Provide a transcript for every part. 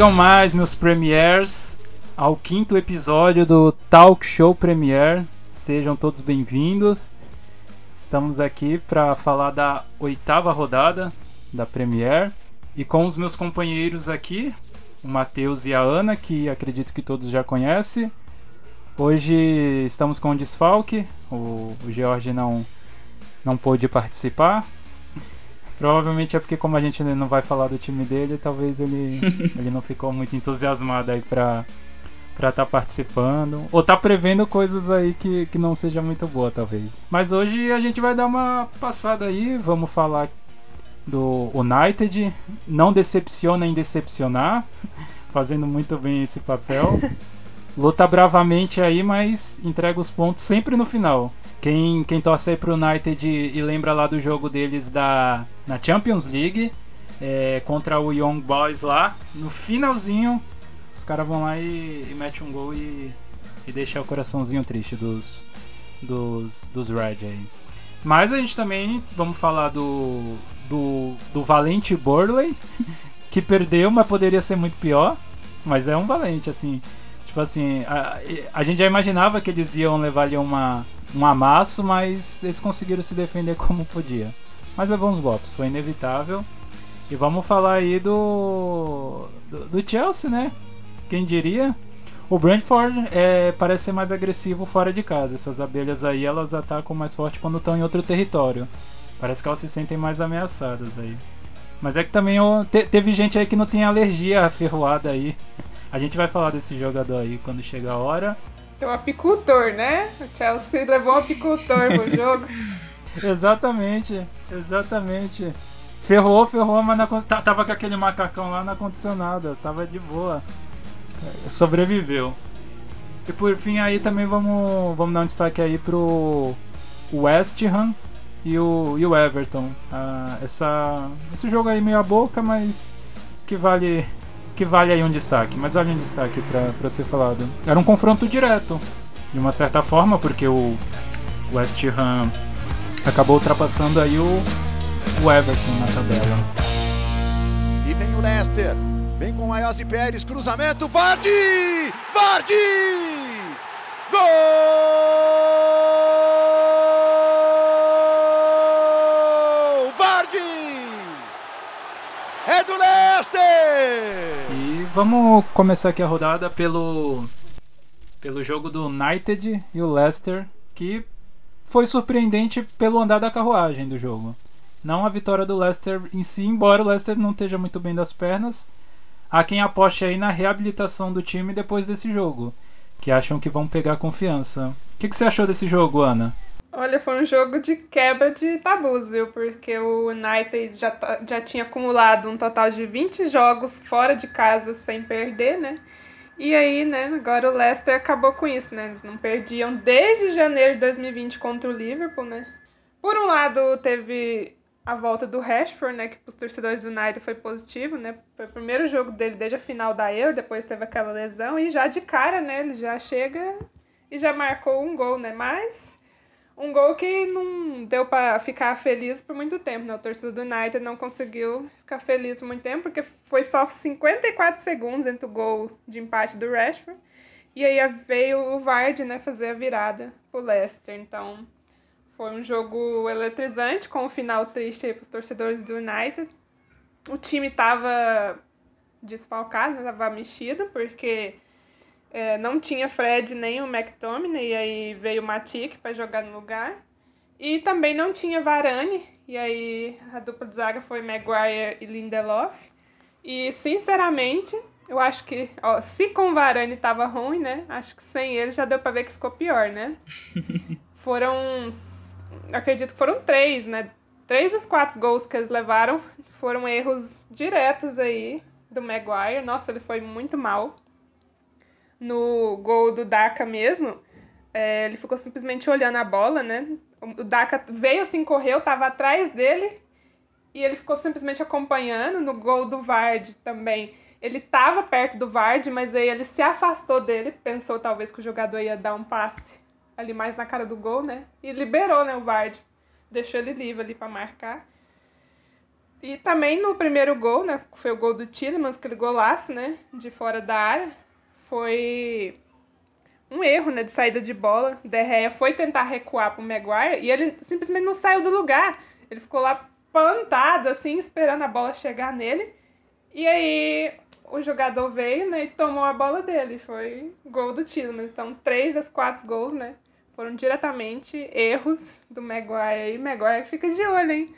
Chegam mais meus premiers ao quinto episódio do Talk Show Premier. Sejam todos bem-vindos. Estamos aqui para falar da oitava rodada da Premier e com os meus companheiros aqui, o Matheus e a Ana, que acredito que todos já conhecem. Hoje estamos com o desfalque, o, o George não, não pôde participar. Provavelmente é porque como a gente não vai falar do time dele, talvez ele, ele não ficou muito entusiasmado aí pra estar tá participando. Ou tá prevendo coisas aí que, que não seja muito boa, talvez. Mas hoje a gente vai dar uma passada aí, vamos falar do United. Não decepciona em decepcionar, fazendo muito bem esse papel. Luta bravamente aí, mas entrega os pontos sempre no final. Quem, quem torce aí pro United e lembra lá do jogo deles da, na Champions League é, contra o Young Boys lá, no finalzinho, os caras vão lá e, e metem um gol e, e deixa o coraçãozinho triste dos, dos, dos Red aí. Mas a gente também vamos falar do, do, do Valente Burley, que perdeu, mas poderia ser muito pior. Mas é um valente, assim. Tipo assim, a, a gente já imaginava que eles iam levar ali uma, um amasso, mas eles conseguiram se defender como podia. Mas levou uns golpes, foi inevitável. E vamos falar aí do, do, do Chelsea, né? Quem diria? O Brentford é, parece ser mais agressivo fora de casa. Essas abelhas aí, elas atacam mais forte quando estão em outro território. Parece que elas se sentem mais ameaçadas aí. Mas é que também te, teve gente aí que não tem alergia à ferroada aí. A gente vai falar desse jogador aí quando chegar a hora. É um apicultor, né? O Chelsea levou um apicultor pro jogo. exatamente, exatamente. Ferrou, ferrou, mas na, tava com aquele macacão lá na condicionada, tava de boa. Sobreviveu. E por fim aí também vamos, vamos dar um destaque aí pro West Ham e o, e o Everton. Ah, essa, esse jogo aí meio a boca, mas que vale que vale aí um destaque, mas vale um destaque para ser falado. Era um confronto direto, de uma certa forma, porque o West Ham acabou ultrapassando aí o, o Everton na tabela. E vem o Leicester, vem com o Ayose Pérez, cruzamento, Vardy! Vardy! Gol! é do Leicester! E vamos começar aqui a rodada pelo, pelo jogo do United e o Leicester, que foi surpreendente pelo andar da carruagem do jogo. Não a vitória do Leicester em si, embora o Leicester não esteja muito bem das pernas. Há quem aposte aí na reabilitação do time depois desse jogo, que acham que vão pegar confiança. O que, que você achou desse jogo, Ana? Olha, foi um jogo de quebra de tabus, viu? Porque o United já, tá, já tinha acumulado um total de 20 jogos fora de casa sem perder, né? E aí, né, agora o Leicester acabou com isso, né? Eles não perdiam desde janeiro de 2020 contra o Liverpool, né? Por um lado, teve a volta do Rashford, né, que para os torcedores do United foi positivo, né? Foi o primeiro jogo dele desde a final da Euro, depois teve aquela lesão e já de cara, né, ele já chega e já marcou um gol, né? Mas um gol que não deu para ficar feliz por muito tempo, né? O torcedor do United não conseguiu ficar feliz por muito tempo, porque foi só 54 segundos entre o gol de empate do Rashford e aí veio o Vardy, né, fazer a virada pro Leicester. Então, foi um jogo eletrizante, com um final triste aí pros torcedores do United. O time tava desfalcado, né, tava mexido, porque é, não tinha Fred nem o McTominay, e aí veio o Matic para jogar no lugar. E também não tinha Varane, e aí a dupla de zaga foi Maguire e Lindelof. E, sinceramente, eu acho que, ó, se com Varane tava ruim, né? Acho que sem ele já deu para ver que ficou pior, né? foram, acredito que foram três, né? Três dos quatro gols que eles levaram foram erros diretos aí do Maguire. Nossa, ele foi muito mal no gol do Daka mesmo, é, ele ficou simplesmente olhando a bola, né? O Daka veio assim, correu, tava atrás dele e ele ficou simplesmente acompanhando. No gol do Vard também, ele tava perto do Vard, mas aí ele se afastou dele, pensou talvez que o jogador ia dar um passe ali mais na cara do gol, né? E liberou, né, o Vard. Deixou ele livre ali para marcar. E também no primeiro gol, né? Foi o gol do Tillemans, aquele golaço, né? De fora da área. Foi um erro, né? De saída de bola. Derreia foi tentar recuar pro Maguire e ele simplesmente não saiu do lugar. Ele ficou lá plantado, assim, esperando a bola chegar nele. E aí o jogador veio, né, e tomou a bola dele. Foi gol do Tillemans. Então, três das quatro gols, né, foram diretamente erros do Maguire. E Maguire fica de olho, hein?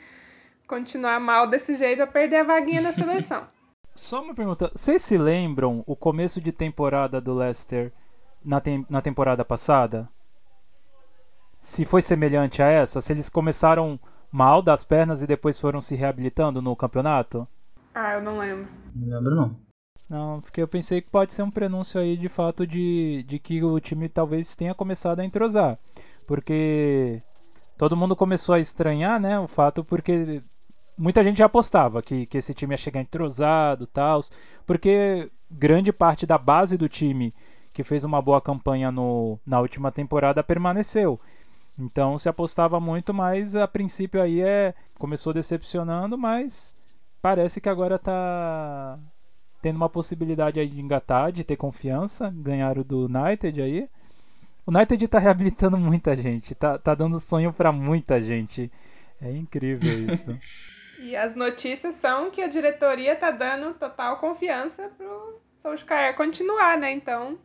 Continuar mal desse jeito, vai perder a vaguinha na seleção. Só uma pergunta. Vocês se lembram o começo de temporada do Leicester na, tem na temporada passada? Se foi semelhante a essa? Se eles começaram mal das pernas e depois foram se reabilitando no campeonato? Ah, eu não lembro. Não lembro não. Não, porque eu pensei que pode ser um prenúncio aí de fato de, de que o time talvez tenha começado a entrosar. Porque todo mundo começou a estranhar, né? O fato porque muita gente já apostava que, que esse time ia chegar entrosado tal. Porque grande parte da base do time que fez uma boa campanha no, na última temporada permaneceu. Então se apostava muito, mas a princípio aí é começou decepcionando, mas parece que agora tá tendo uma possibilidade aí de engatar, de ter confiança, ganhar o do United aí. O United tá reabilitando muita gente, tá, tá dando sonho para muita gente. É incrível isso. e as notícias são que a diretoria tá dando total confiança pro Solskjaer continuar, né? Então,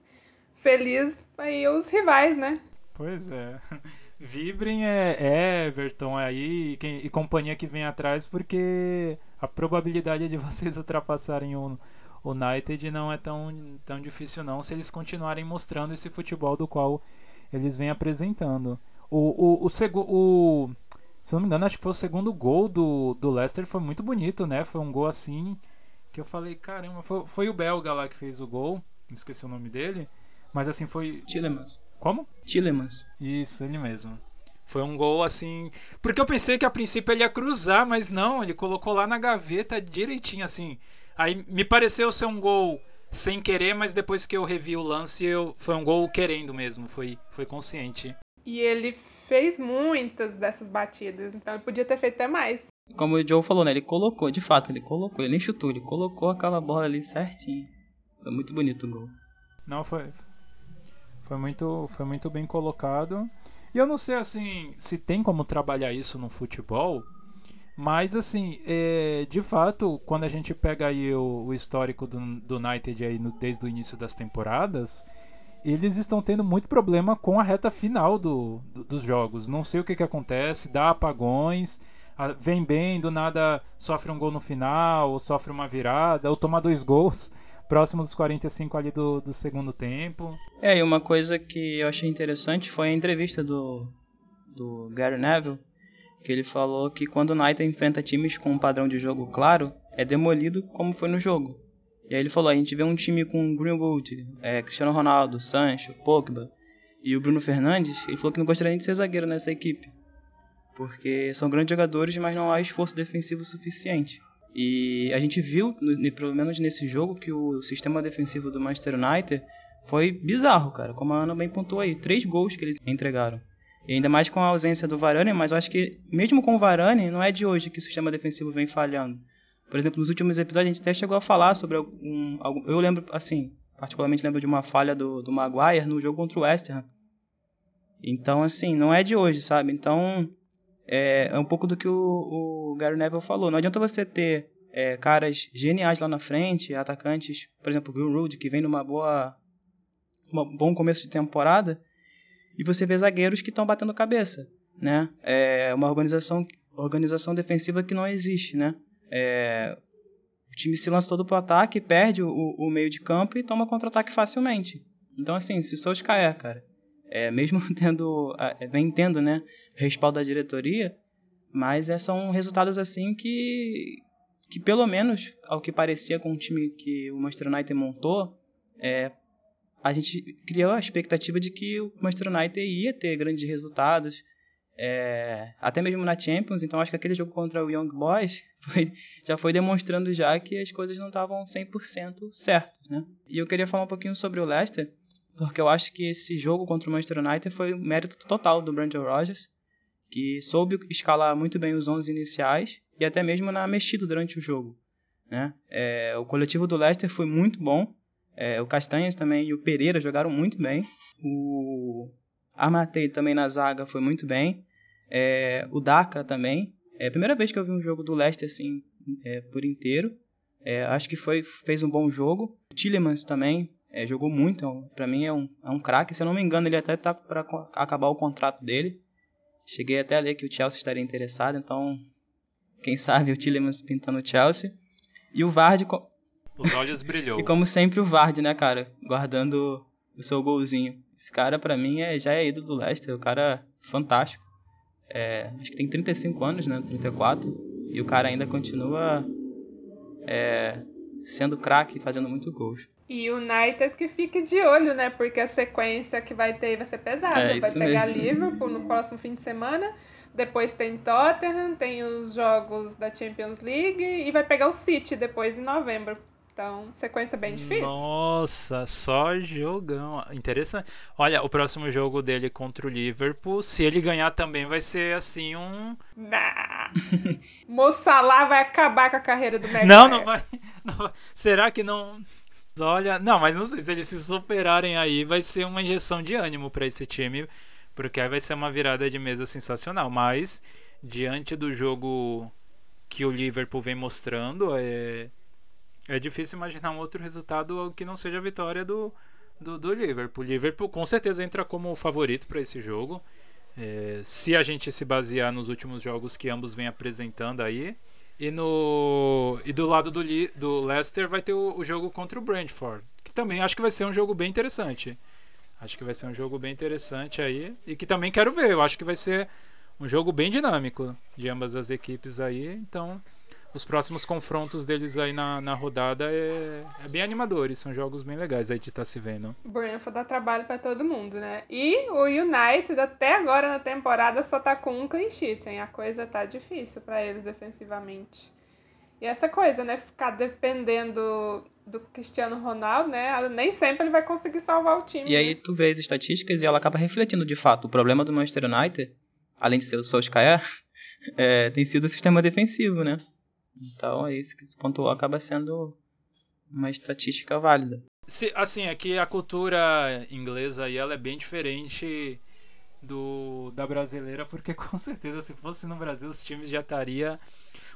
feliz aí os rivais, né? Pois é. Vibrem é, Everton aí e, quem, e companhia que vem atrás, porque a probabilidade de vocês ultrapassarem o, o United não é tão, tão difícil não se eles continuarem mostrando esse futebol do qual eles vêm apresentando. O, o, o, o, se não me engano, acho que foi o segundo gol do, do Leicester, foi muito bonito, né? Foi um gol assim que eu falei, caramba, foi, foi o belga lá que fez o gol, me esqueci o nome dele, mas assim foi. Tillemans. Como? Tillemans. Isso, ele mesmo. Foi um gol assim. Porque eu pensei que a princípio ele ia cruzar, mas não, ele colocou lá na gaveta direitinho assim. Aí me pareceu ser um gol sem querer, mas depois que eu revi o lance, eu... foi um gol querendo mesmo, foi, foi consciente. E ele fez muitas dessas batidas, então ele podia ter feito até mais. Como o Joe falou, né? Ele colocou, de fato, ele colocou, ele nem chutou, ele colocou aquela bola ali certinho. Foi muito bonito o gol. Não, foi. Foi muito, foi muito bem colocado. E eu não sei assim se tem como trabalhar isso no futebol, mas assim, é, de fato, quando a gente pega aí o, o histórico do, do United aí no, desde o início das temporadas, eles estão tendo muito problema com a reta final do, do dos jogos. Não sei o que, que acontece, dá apagões, a, vem bem, do nada sofre um gol no final, ou sofre uma virada, ou toma dois gols próximo dos 45 ali do, do segundo tempo. É, e uma coisa que eu achei interessante foi a entrevista do, do Gary Neville, que ele falou que quando o United enfrenta times com um padrão de jogo claro, é demolido como foi no jogo. E aí ele falou, a gente vê um time com Greenwood, é, Cristiano Ronaldo, Sancho, Pogba e o Bruno Fernandes, ele falou que não gostaria de ser zagueiro nessa equipe. Porque são grandes jogadores, mas não há esforço defensivo suficiente. E a gente viu, pelo menos nesse jogo, que o sistema defensivo do Manchester United foi bizarro, cara. Como a Ana bem pontuou aí. Três gols que eles entregaram. E ainda mais com a ausência do Varane, mas eu acho que mesmo com o Varane, não é de hoje que o sistema defensivo vem falhando. Por exemplo, nos últimos episódios a gente até chegou a falar sobre algum. algum eu lembro, assim, particularmente lembro de uma falha do, do Maguire no jogo contra o West Ham. Então, assim, não é de hoje, sabe? Então, é, é um pouco do que o, o Gary Neville falou. Não adianta você ter é, caras geniais lá na frente, atacantes, por exemplo, o Greenwood, que vem numa boa, um bom começo de temporada, e você vê zagueiros que estão batendo cabeça, né? É uma organização, organização defensiva que não existe, né? É, o time se lança todo pro ataque, perde o, o meio de campo e toma contra-ataque facilmente. Então, assim, se o Solskjaer, cara, é, mesmo tendo, vem tendo, né, respaldo da diretoria, mas é, são resultados assim que, que pelo menos ao que parecia com o time que o Manchester United montou, é, a gente criou a expectativa de que o Manchester United ia ter grandes resultados, é, até mesmo na Champions, então acho que aquele jogo contra o Young Boys foi, já foi demonstrando já que as coisas não estavam 100% certas, né? E eu queria falar um pouquinho sobre o Leicester, porque eu acho que esse jogo contra o Manchester United foi o mérito total do Brandon Rodgers, que soube escalar muito bem os 11 iniciais e até mesmo na mexida durante o jogo. Né? É, o coletivo do Leicester foi muito bom. É, o Castanhas também e o Pereira jogaram muito bem. O Armatei também na zaga foi muito bem. É, o Daka também. É a primeira vez que eu vi um jogo do Leicester assim é, por inteiro. É, acho que foi fez um bom jogo. O Tillemans também é, jogou muito. É para mim é um, é um craque. Se eu não me engano, ele até está para acabar o contrato dele. Cheguei até a ler que o Chelsea estaria interessado. Então, quem sabe o Tillemans pintando o Chelsea. E o Vard. Os olhos brilhou. e como sempre o Vard, né, cara? Guardando o seu golzinho. Esse cara, para mim, é, já é ídolo do Leicester. O cara é fantástico. É, acho que tem 35 anos, né? 34. E o cara ainda continua é, sendo craque, fazendo muito gols. E o United que fique de olho, né? Porque a sequência que vai ter vai ser pesada. É, vai pegar mesmo. Liverpool no próximo fim de semana. Depois tem Tottenham, tem os jogos da Champions League e vai pegar o City depois em novembro. Então, sequência bem difícil. Nossa, só jogão. Interessante. Olha, o próximo jogo dele contra o Liverpool, se ele ganhar também vai ser assim um. Nah. Mo Salah vai acabar com a carreira do Maguire. Não, não vai, não vai. Será que não. Olha, não, mas não sei se eles se superarem aí, vai ser uma injeção de ânimo para esse time, porque aí vai ser uma virada de mesa sensacional. Mas diante do jogo que o Liverpool vem mostrando, é é difícil imaginar um outro resultado que não seja a vitória do, do, do Liverpool. O Liverpool com certeza entra como favorito para esse jogo. É, se a gente se basear nos últimos jogos que ambos vêm apresentando aí. E, no, e do lado do, do Leicester vai ter o, o jogo contra o Brentford. Que também acho que vai ser um jogo bem interessante. Acho que vai ser um jogo bem interessante aí. E que também quero ver. Eu acho que vai ser um jogo bem dinâmico de ambas as equipes aí. Então os próximos confrontos deles aí na, na rodada é, é bem animadores, são jogos bem legais aí de estar tá se vendo. O Brentford dá trabalho para todo mundo, né? E o United até agora na temporada só tá com um clean sheet, hein? A coisa tá difícil para eles defensivamente. E essa coisa, né? Ficar dependendo do Cristiano Ronaldo, né? Nem sempre ele vai conseguir salvar o time. E aí né? tu vê as estatísticas e ela acaba refletindo de fato. O problema do Manchester United, além de ser o Solskjaer, é, tem sido o sistema defensivo, né? Então é isso que pontuou acaba sendo uma estatística válida. Se, assim, é que a cultura inglesa aí ela é bem diferente do da brasileira, porque com certeza se fosse no Brasil os times já estaria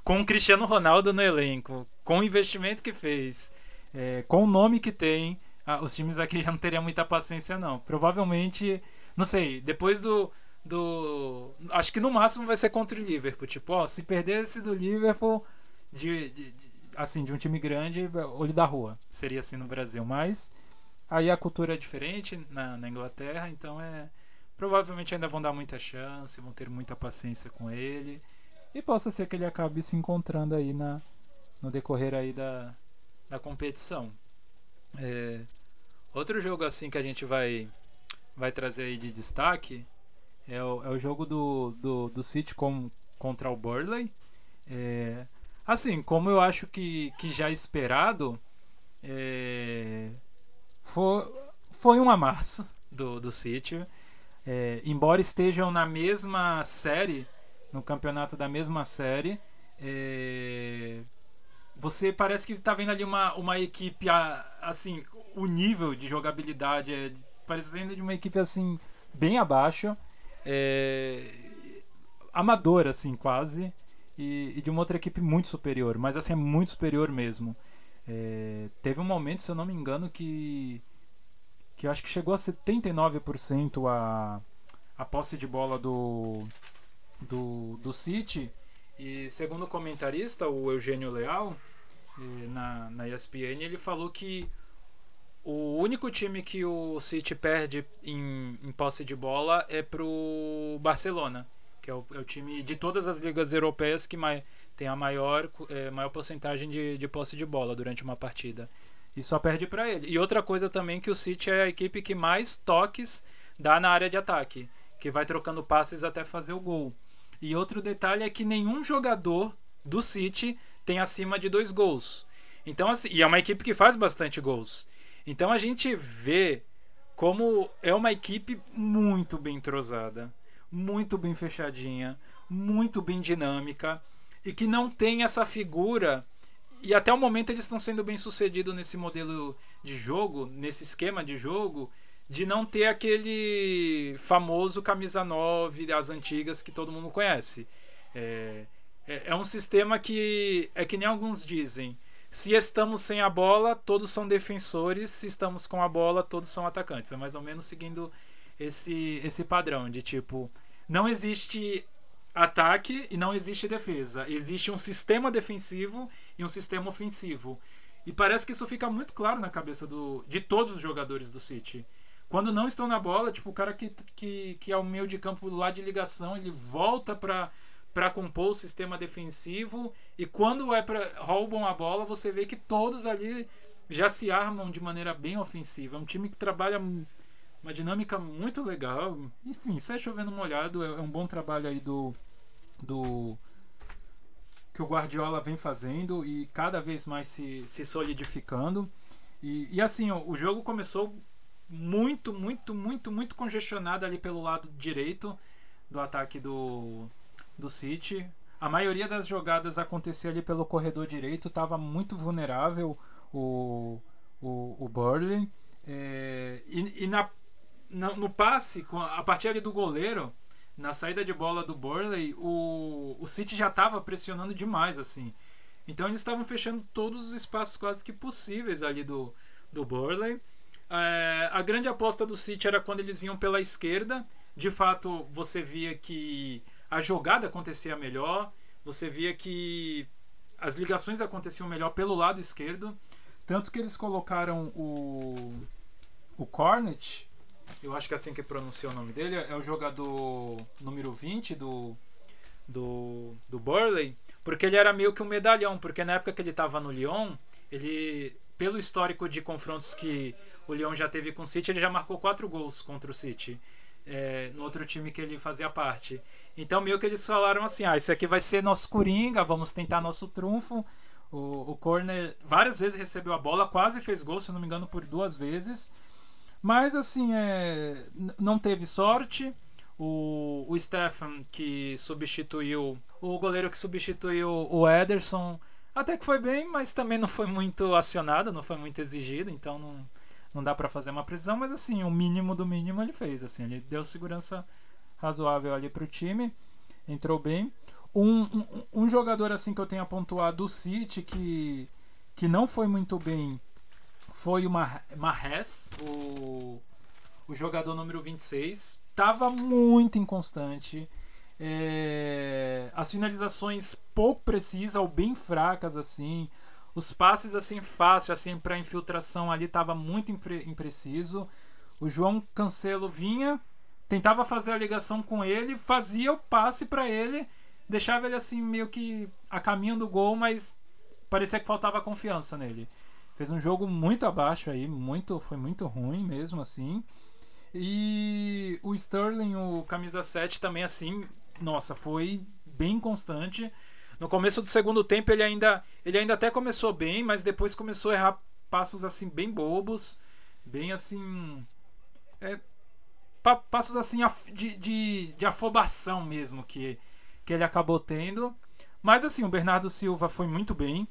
com o Cristiano Ronaldo no elenco, com o investimento que fez, é, com o nome que tem, os times aqui já não teriam muita paciência não. Provavelmente, não sei, depois do do acho que no máximo vai ser contra o Liverpool, tipo, ó, se perdesse do Liverpool de, de, de, assim, de um time grande, olho da rua. Seria assim no Brasil. Mas aí a cultura é diferente na, na Inglaterra, então é. Provavelmente ainda vão dar muita chance, vão ter muita paciência com ele. E possa ser que ele acabe se encontrando aí na, no decorrer aí da, da competição. É, outro jogo assim que a gente vai, vai trazer aí de destaque é o, é o jogo do, do, do City com, contra o Burley. É, Assim, como eu acho que, que já esperado, é, foi, foi um amasso do, do City. É, embora estejam na mesma série, no campeonato da mesma série, é, você parece que está vendo ali uma, uma equipe, assim, o nível de jogabilidade é parecendo de uma equipe, assim, bem abaixo, é, amadora, assim, quase e, e, de uma outra equipe muito superior, mas assim, é muito superior mesmo. É, teve um momento, se eu não me engano, que, que acho que chegou a 79% a, a posse de bola do, do, do City. E segundo o comentarista, o Eugênio Leal, na, na ESPN, ele falou que o único time que o City perde em, em posse de bola é pro Barcelona que é o, é o, time de todas as ligas europeias que tem a maior, é, maior porcentagem de, de posse de bola durante uma partida. E só perde para ele. E outra coisa também que o City é a equipe que mais toques dá na área de ataque, que vai trocando passes até fazer o gol. E outro detalhe é que nenhum jogador do City tem acima de dois gols. Então assim, e é uma equipe que faz bastante gols. Então a gente vê como é uma equipe muito bem entrosada muito bem fechadinha, muito bem dinâmica e que não tem essa figura. E até o momento eles estão sendo bem sucedidos nesse modelo de jogo, nesse esquema de jogo, de não ter aquele famoso camisa 9 das antigas que todo mundo conhece. É, é, é um sistema que é que nem alguns dizem. Se estamos sem a bola, todos são defensores. Se estamos com a bola, todos são atacantes. É mais ou menos seguindo esse, esse padrão de tipo, não existe ataque e não existe defesa. Existe um sistema defensivo e um sistema ofensivo. E parece que isso fica muito claro na cabeça do, de todos os jogadores do City. Quando não estão na bola, tipo, o cara que, que, que é o meio de campo lá de ligação, ele volta para para compor o sistema defensivo e quando é para roubam a bola, você vê que todos ali já se armam de maneira bem ofensiva. É um time que trabalha uma dinâmica muito legal. Enfim, sai chovendo molhado, é, é um bom trabalho aí do do que o Guardiola vem fazendo e cada vez mais se, se solidificando. E, e assim, ó, o jogo começou muito, muito, muito, muito congestionado ali pelo lado direito do ataque do, do City. A maioria das jogadas acontecia ali pelo corredor direito, estava muito vulnerável o, o, o Burley. É, e, e na, na, no passe, a partir ali do goleiro, na saída de bola do Burley, o, o City já estava pressionando demais, assim. Então eles estavam fechando todos os espaços quase que possíveis ali do, do Burley. É, a grande aposta do City era quando eles iam pela esquerda. De fato, você via que a jogada acontecia melhor, você via que as ligações aconteciam melhor pelo lado esquerdo. Tanto que eles colocaram o, o Cornet eu acho que é assim que pronuncia o nome dele, é o jogador número 20 do, do, do Burley, porque ele era meio que um medalhão, porque na época que ele estava no Lyon, ele, pelo histórico de confrontos que o Lyon já teve com o City, ele já marcou quatro gols contra o City, é, no outro time que ele fazia parte. Então meio que eles falaram assim, ah, esse aqui vai ser nosso Coringa, vamos tentar nosso trunfo. O, o Corner várias vezes recebeu a bola, quase fez gol, se não me engano, por duas vezes. Mas assim, é, não teve sorte. O, o Stefan que substituiu o goleiro que substituiu o Ederson até que foi bem, mas também não foi muito acionado, não foi muito exigido, então não, não dá para fazer uma precisão, mas assim, o mínimo do mínimo ele fez, assim, ele deu segurança razoável ali pro time, entrou bem. Um, um, um jogador assim que eu tenho a pontuar do City que, que não foi muito bem foi o Marres, o, o jogador número 26. Estava muito inconstante. É, as finalizações pouco precisas ou bem fracas assim. Os passes assim fáceis assim para infiltração ali estava muito impre impreciso. O João Cancelo vinha, tentava fazer a ligação com ele, fazia o passe para ele, deixava ele assim meio que a caminho do gol, mas parecia que faltava confiança nele. Fez um jogo muito abaixo aí, muito, foi muito ruim mesmo assim. E o Sterling, o camisa 7 também assim, nossa, foi bem constante. No começo do segundo tempo ele ainda ele ainda até começou bem, mas depois começou a errar passos assim bem bobos, bem assim é, pa, passos assim de, de, de afobação mesmo que que ele acabou tendo. Mas assim, o Bernardo Silva foi muito bem.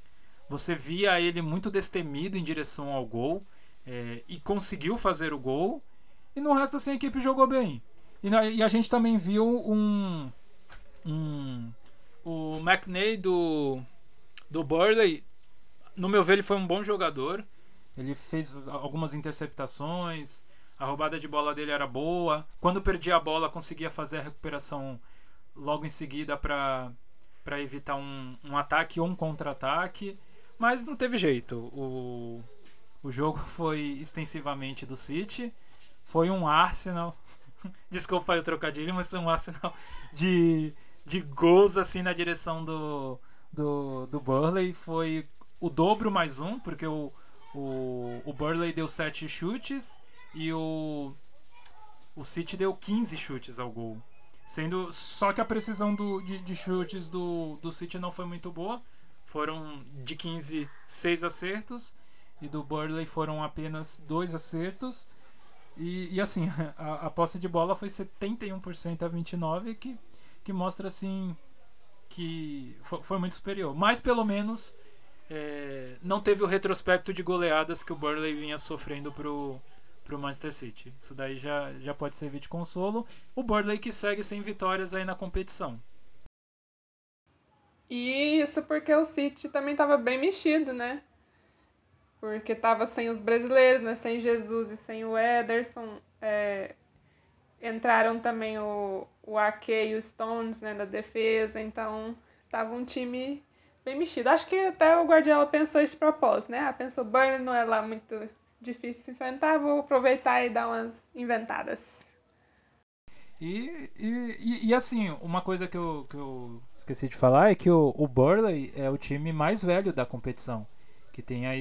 Você via ele muito destemido em direção ao gol é, e conseguiu fazer o gol. E no resto assim a equipe jogou bem. E, na, e a gente também viu um, um o McNay do do Burley. No meu ver ele foi um bom jogador. Ele fez algumas interceptações. A roubada de bola dele era boa. Quando perdia a bola, conseguia fazer a recuperação logo em seguida para evitar um, um ataque ou um contra-ataque. Mas não teve jeito. O, o jogo foi extensivamente do City. Foi um Arsenal. Desculpa o trocadilho, mas foi um Arsenal de, de gols assim na direção do, do, do Burley. Foi o dobro mais um, porque o, o, o Burley deu 7 chutes e o, o City deu 15 chutes ao gol. Sendo só que a precisão do, de, de chutes do, do City não foi muito boa. Foram de 15, 6 acertos. E do Burley foram apenas dois acertos. E, e assim, a, a, posse de bola foi 71% a 29%, que, que mostra assim que foi, foi muito superior. Mas pelo menos é, não teve o retrospecto de goleadas que o Burley vinha sofrendo pro, pro Manchester City. Isso daí já, já pode servir de consolo. O Burley que segue sem vitórias aí na competição. E isso porque o City também estava bem mexido, né? Porque estava sem os brasileiros, né? Sem Jesus e sem o Ederson. É, entraram também o, o Ake e o Stones né, na defesa, então tava um time bem mexido. Acho que até o Guardiola pensou esse propósito, né? Ah, pensou, Burnley não é lá muito difícil de se enfrentar, vou aproveitar e dar umas inventadas. E, e, e, assim, uma coisa que eu, que eu esqueci de falar é que o, o Burley é o time mais velho da competição, que tem a,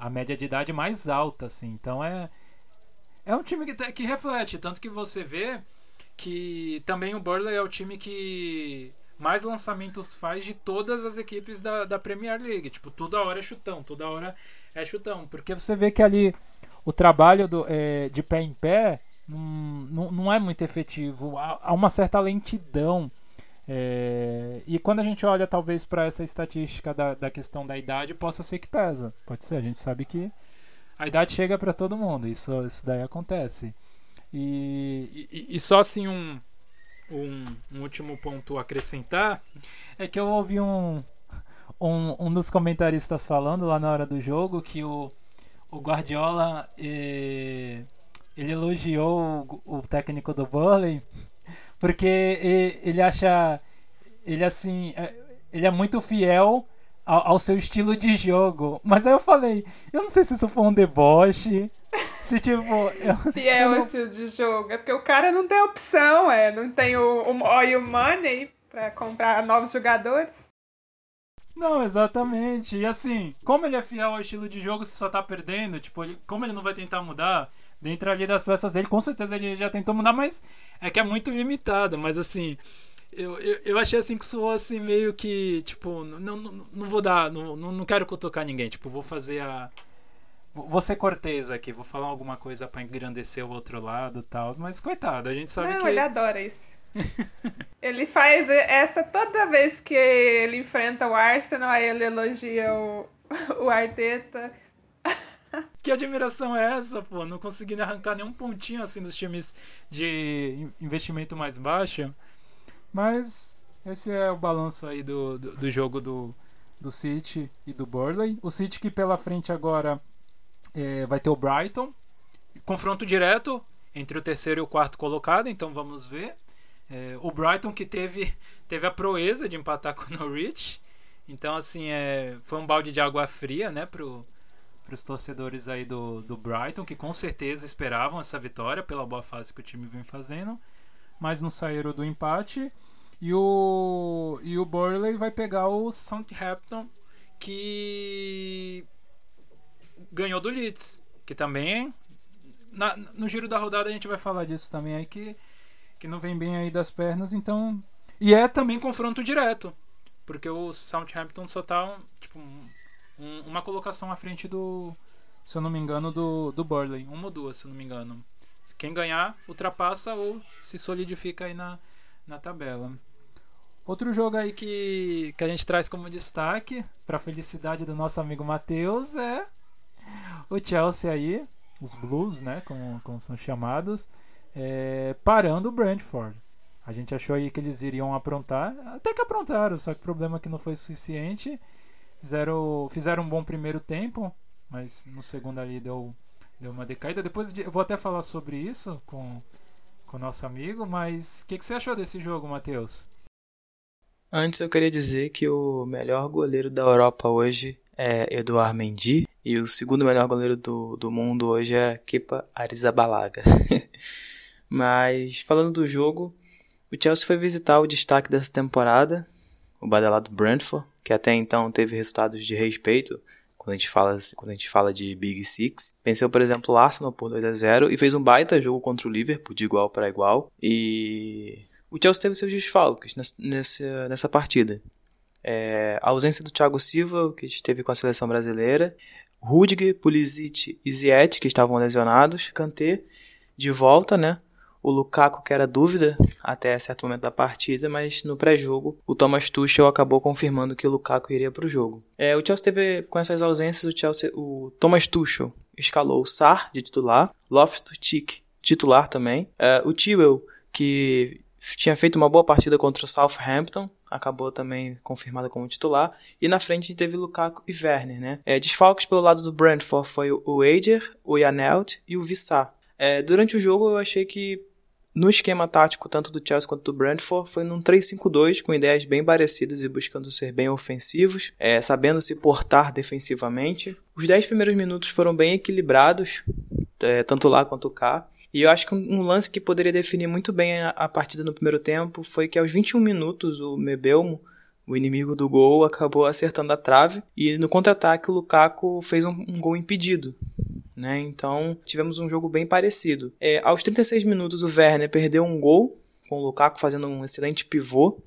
a, a média de idade mais alta, assim. Então é, é um time que, que reflete, tanto que você vê que também o Burley é o time que mais lançamentos faz de todas as equipes da, da Premier League. Tipo, toda hora é chutão, toda hora é chutão. Porque você vê que ali o trabalho do, é, de pé em pé não, não, é muito efetivo. Há, uma certa lentidão. É, e quando a gente olha talvez para essa estatística da, da questão da idade, possa ser que pesa. Pode ser, a gente sabe que a idade chega para todo mundo, isso, isso daí acontece. E, e, e só assim um, um, um, último ponto a acrescentar é que eu ouvi um, um, um dos comentaristas falando lá na hora do jogo que o, o Guardiola eh, ele elogiou o, o, técnico do Burley porque ele acha ele assim é, ele é muito fiel ao, ao, seu estilo de jogo mas aí eu falei eu não sei se isso foi um deboche se tipo. Eu, Fiel eu não... estilo de jogo. É porque o cara não tem opção, é. Não tem o, o oil money pra comprar novos jogadores. Não, exatamente. E assim, como ele é fiel ao estilo de jogo, se só tá perdendo, tipo, ele, como ele não vai tentar mudar, dentro ali das peças dele, com certeza ele já tentou mudar, mas é que é muito limitado. Mas assim, eu, eu, eu achei assim que soou assim meio que, tipo, não, não, não vou dar, não, não quero cutucar ninguém, tipo, vou fazer a Vou ser cortês aqui, vou falar alguma coisa para engrandecer o outro lado tal, mas coitado, a gente sabe Não, que. ele adora isso. ele faz essa toda vez que ele enfrenta o Arsenal, aí ele elogia o, o Arteta. Que admiração é essa, pô? Não conseguindo arrancar nenhum pontinho assim dos times de investimento mais baixo. Mas esse é o balanço aí do, do, do jogo do, do City e do Burley. O City que pela frente agora é, vai ter o Brighton. Confronto direto entre o terceiro e o quarto colocado, então vamos ver. É, o Brighton que teve, teve a proeza de empatar com o Norwich. Então, assim, é, foi um balde de água fria, né, pro, os torcedores aí do, do Brighton, que com certeza esperavam essa vitória pela boa fase que o time vem fazendo, mas não saíram do empate. E o, e o Burley vai pegar o Southampton, que ganhou do Leeds, que também na, no giro da rodada a gente vai falar disso também aí que que não vem bem aí das pernas, então e é também confronto direto, porque o Southampton só tá tipo um, uma colocação à frente do, se eu não me engano, do do Burley, uma ou duas, se eu não me engano. Quem ganhar ultrapassa ou se solidifica aí na na tabela. Outro jogo aí que, que a gente traz como destaque, para felicidade do nosso amigo Matheus, é o Chelsea aí, os Blues, né, como, como são chamados, é, parando o Brentford. A gente achou aí que eles iriam aprontar, até que aprontaram, só que o problema é que não foi suficiente. Fizeram, fizeram um bom primeiro tempo, mas no segundo ali deu, deu uma decaída. Depois eu vou até falar sobre isso com com o nosso amigo, mas o que, que você achou desse jogo, Matheus? Antes eu queria dizer que o melhor goleiro da Europa hoje é Eduard Mendy e o segundo melhor goleiro do, do mundo hoje é Kepa Arrizabalaga. Mas falando do jogo, o Chelsea foi visitar o destaque dessa temporada, o badalado Brentford, que até então teve resultados de respeito quando a gente fala, quando a gente fala de Big Six. Venceu, por exemplo, o Arsenal por 2 a 0 e fez um baita jogo contra o Liverpool de igual para igual. E o Chelsea teve seus desfalques nessa, nessa partida. É, a ausência do Thiago Silva, que esteve com a seleção brasileira, Rudiger, Pulisic e Ziyech, que estavam lesionados, Kanté de volta, né? O Lukaku, que era dúvida até certo momento da partida, mas no pré-jogo o Thomas Tuchel acabou confirmando que o Lukaku iria para o jogo. É, o Chelsea teve, com essas ausências, o, Chelsea, o Thomas Tuchel escalou o Sar de titular, Loftus-Cheek titular também, é, o Tewell, que tinha feito uma boa partida contra o Southampton, acabou também confirmado como titular. E na frente teve Lukaku e Werner, né? É, desfalques pelo lado do Brentford foi o Eiger, o Janelt e o Vissar. É, durante o jogo eu achei que no esquema tático tanto do Chelsea quanto do Brentford foi num 3-5-2 com ideias bem parecidas e buscando ser bem ofensivos, é, sabendo se portar defensivamente. Os 10 primeiros minutos foram bem equilibrados, é, tanto lá quanto cá. E eu acho que um lance que poderia definir muito bem a, partida no primeiro tempo foi que aos 21 minutos o Mebelmo, o inimigo do gol, acabou acertando a trave e no contra-ataque o Lukaku fez um, um gol impedido. Né? Então tivemos um jogo bem parecido. É, aos 36 minutos o Werner perdeu um gol com o Lukaku fazendo um excelente pivô.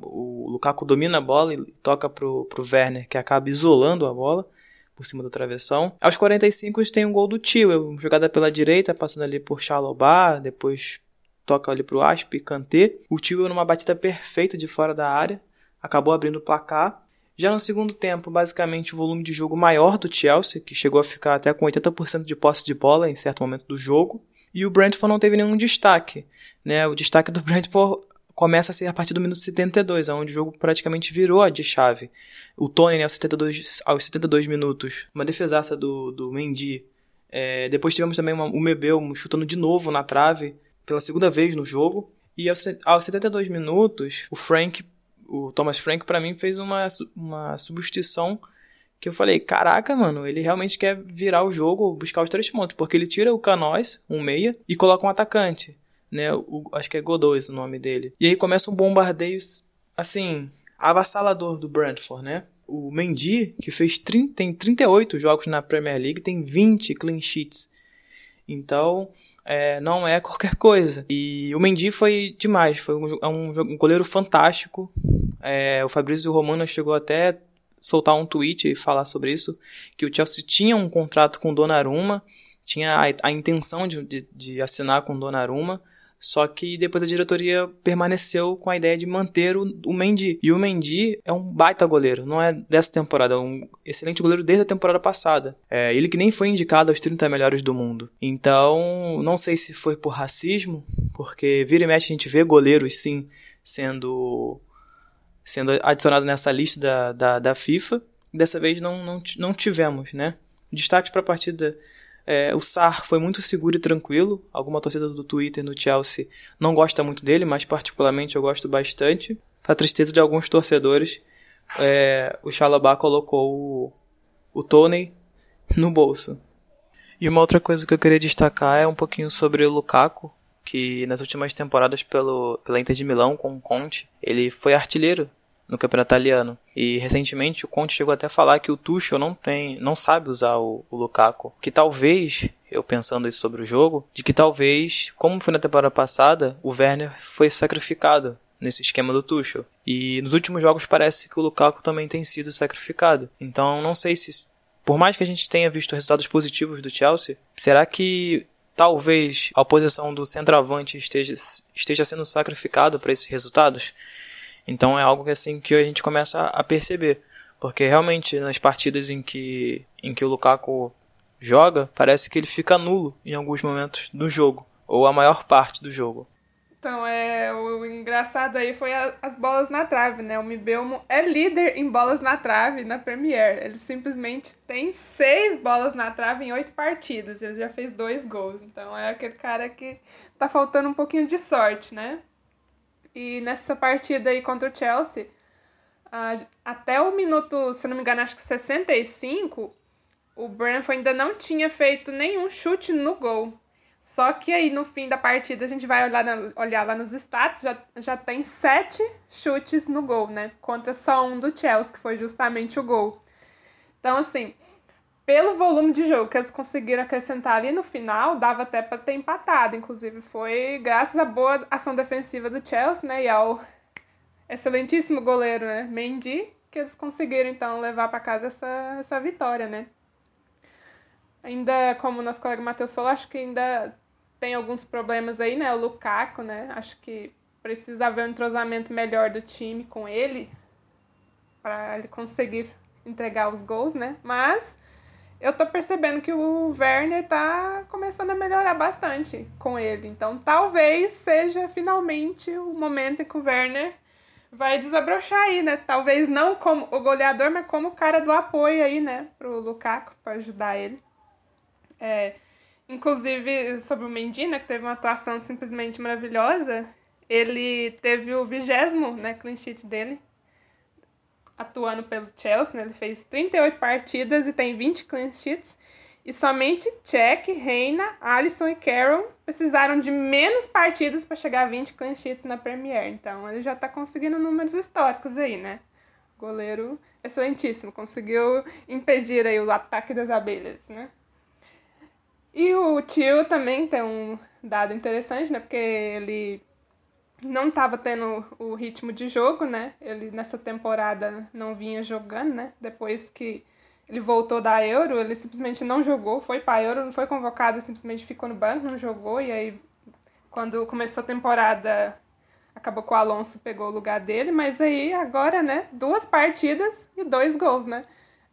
O Lukaku domina a bola e toca pro, pro Werner que acaba isolando a bola por cima do travessão. Aos 45 tem um gol do Tio, jogada pela direita, passando ali por Chalobah, depois toca ali pro Asp, Kanté. O Tio numa batida perfeita de fora da área, acabou abrindo o placar. Já no segundo tempo, basicamente o volume de jogo maior do Chelsea, que chegou a ficar até com 80% de posse de bola em certo momento do jogo. E o Brentford não teve nenhum destaque. Né? O destaque do Brentford começa a ser a partir do minuto 72, onde o jogo praticamente virou de chave. O Tony, né, aos, 72, aos 72 minutos, uma defesaça do, do Mendy. É, depois tivemos também uma, o Mebel chutando de novo na trave, pela segunda vez no jogo. E aos, aos 72 minutos, o Frank, o Thomas Frank, para mim, fez uma, uma substituição que eu falei, caraca, mano, ele realmente quer virar o jogo, buscar os três pontos, porque ele tira o Canós, um meia, e coloca um atacante né? O, acho que é Godoy o nome dele. E aí começa um bombardeio, assim, avassalador do Brentford, né? O Mendy, que fez 30, tem 38 jogos na Premier League, tem 20 clean sheets. Então, é, não é qualquer coisa. E o Mendy foi demais, foi um, é um, um goleiro fantástico. É, o Fabrício Romano chegou até soltar um tweet e falar sobre isso, que o Chelsea tinha um contrato com Donnarumma, tinha a, a intenção de, de, de assinar com Donnarumma, só que depois a diretoria permaneceu com a ideia de manter o, o Mendy. E o Mendy é um baita goleiro, não é dessa temporada, é um excelente goleiro desde a temporada passada. É, ele que nem foi indicado aos 30 melhores do mundo. Então, não sei se foi por racismo, porque vira e mexe a gente vê goleiros sim sendo sendo adicionado nessa lista da, da, da FIFA. Dessa vez não, não, não tivemos, né? Destaque para a partida é, o Sar foi muito seguro e tranquilo. Alguma torcida do Twitter no Chelsea não gosta muito dele, mas particularmente eu gosto bastante. Para tristeza de alguns torcedores, é, o Chalobah colocou o, o Tony no bolso. E uma outra coisa que eu queria destacar é um pouquinho sobre o Lukaku, que nas últimas temporadas pelo, pela Inter de Milão com o Conte, ele foi artilheiro no campeonato italiano. E recentemente o Conte chegou até a falar que o Tuchel não tem, não sabe usar o, o Lukaku, que talvez eu pensando isso sobre o jogo, de que talvez, como foi na temporada passada, o Werner foi sacrificado nesse esquema do Tuchel. E nos últimos jogos parece que o Lukaku também tem sido sacrificado. Então não sei se por mais que a gente tenha visto resultados positivos do Chelsea, será que talvez a oposição do centroavante esteja, esteja sendo sacrificado para esses resultados? Então é algo que assim que a gente começa a perceber, porque realmente nas partidas em que em que o Lukaku joga, parece que ele fica nulo em alguns momentos do jogo, ou a maior parte do jogo. Então, é, o engraçado aí foi a, as bolas na trave, né? O Mibelmo é líder em bolas na trave na Premier. Ele simplesmente tem seis bolas na trave em oito partidas. Ele já fez dois gols. Então é aquele cara que tá faltando um pouquinho de sorte, né? E nessa partida aí contra o Chelsea, até o minuto, se não me engano, acho que 65, o Brentford ainda não tinha feito nenhum chute no gol. Só que aí no fim da partida a gente vai olhar, na, olhar lá nos status, já, já tem sete chutes no gol, né? Contra só um do Chelsea, que foi justamente o gol. Então, assim, pelo volume de jogo que eles conseguiram acrescentar ali no final, dava até para ter empatado. Inclusive, foi graças à boa ação defensiva do Chelsea, né? E ao excelentíssimo goleiro, né? Mendy, que eles conseguiram então levar para casa essa, essa vitória, né? Ainda, como o nosso colega Matheus falou, acho que ainda tem alguns problemas aí, né? O Lukaku, né? Acho que precisa haver um entrosamento melhor do time com ele para ele conseguir entregar os gols, né? Mas eu tô percebendo que o Werner tá começando a melhorar bastante com ele. Então talvez seja finalmente o momento em que o Werner vai desabrochar aí, né? Talvez não como o goleador, mas como o cara do apoio aí, né? Pro Lukaku, para ajudar ele. É, inclusive, sobre o Mendy, né? Que teve uma atuação simplesmente maravilhosa. Ele teve o vigésimo, né? Clean sheet dele. Atuando pelo Chelsea, né? Ele fez 38 partidas e tem 20 clean sheets. E somente Check, Reina, Alisson e Carroll precisaram de menos partidas para chegar a 20 clean sheets na Premier. Então ele já está conseguindo números históricos aí, né? Goleiro excelentíssimo, conseguiu impedir aí o ataque das abelhas, né? E o Tio também tem um dado interessante, né? Porque ele não estava tendo o ritmo de jogo, né? Ele nessa temporada não vinha jogando, né? Depois que ele voltou da Euro, ele simplesmente não jogou, foi para Euro, não foi convocado, simplesmente ficou no banco, não jogou, e aí quando começou a temporada acabou com o Alonso pegou o lugar dele, mas aí agora, né, duas partidas e dois gols, né?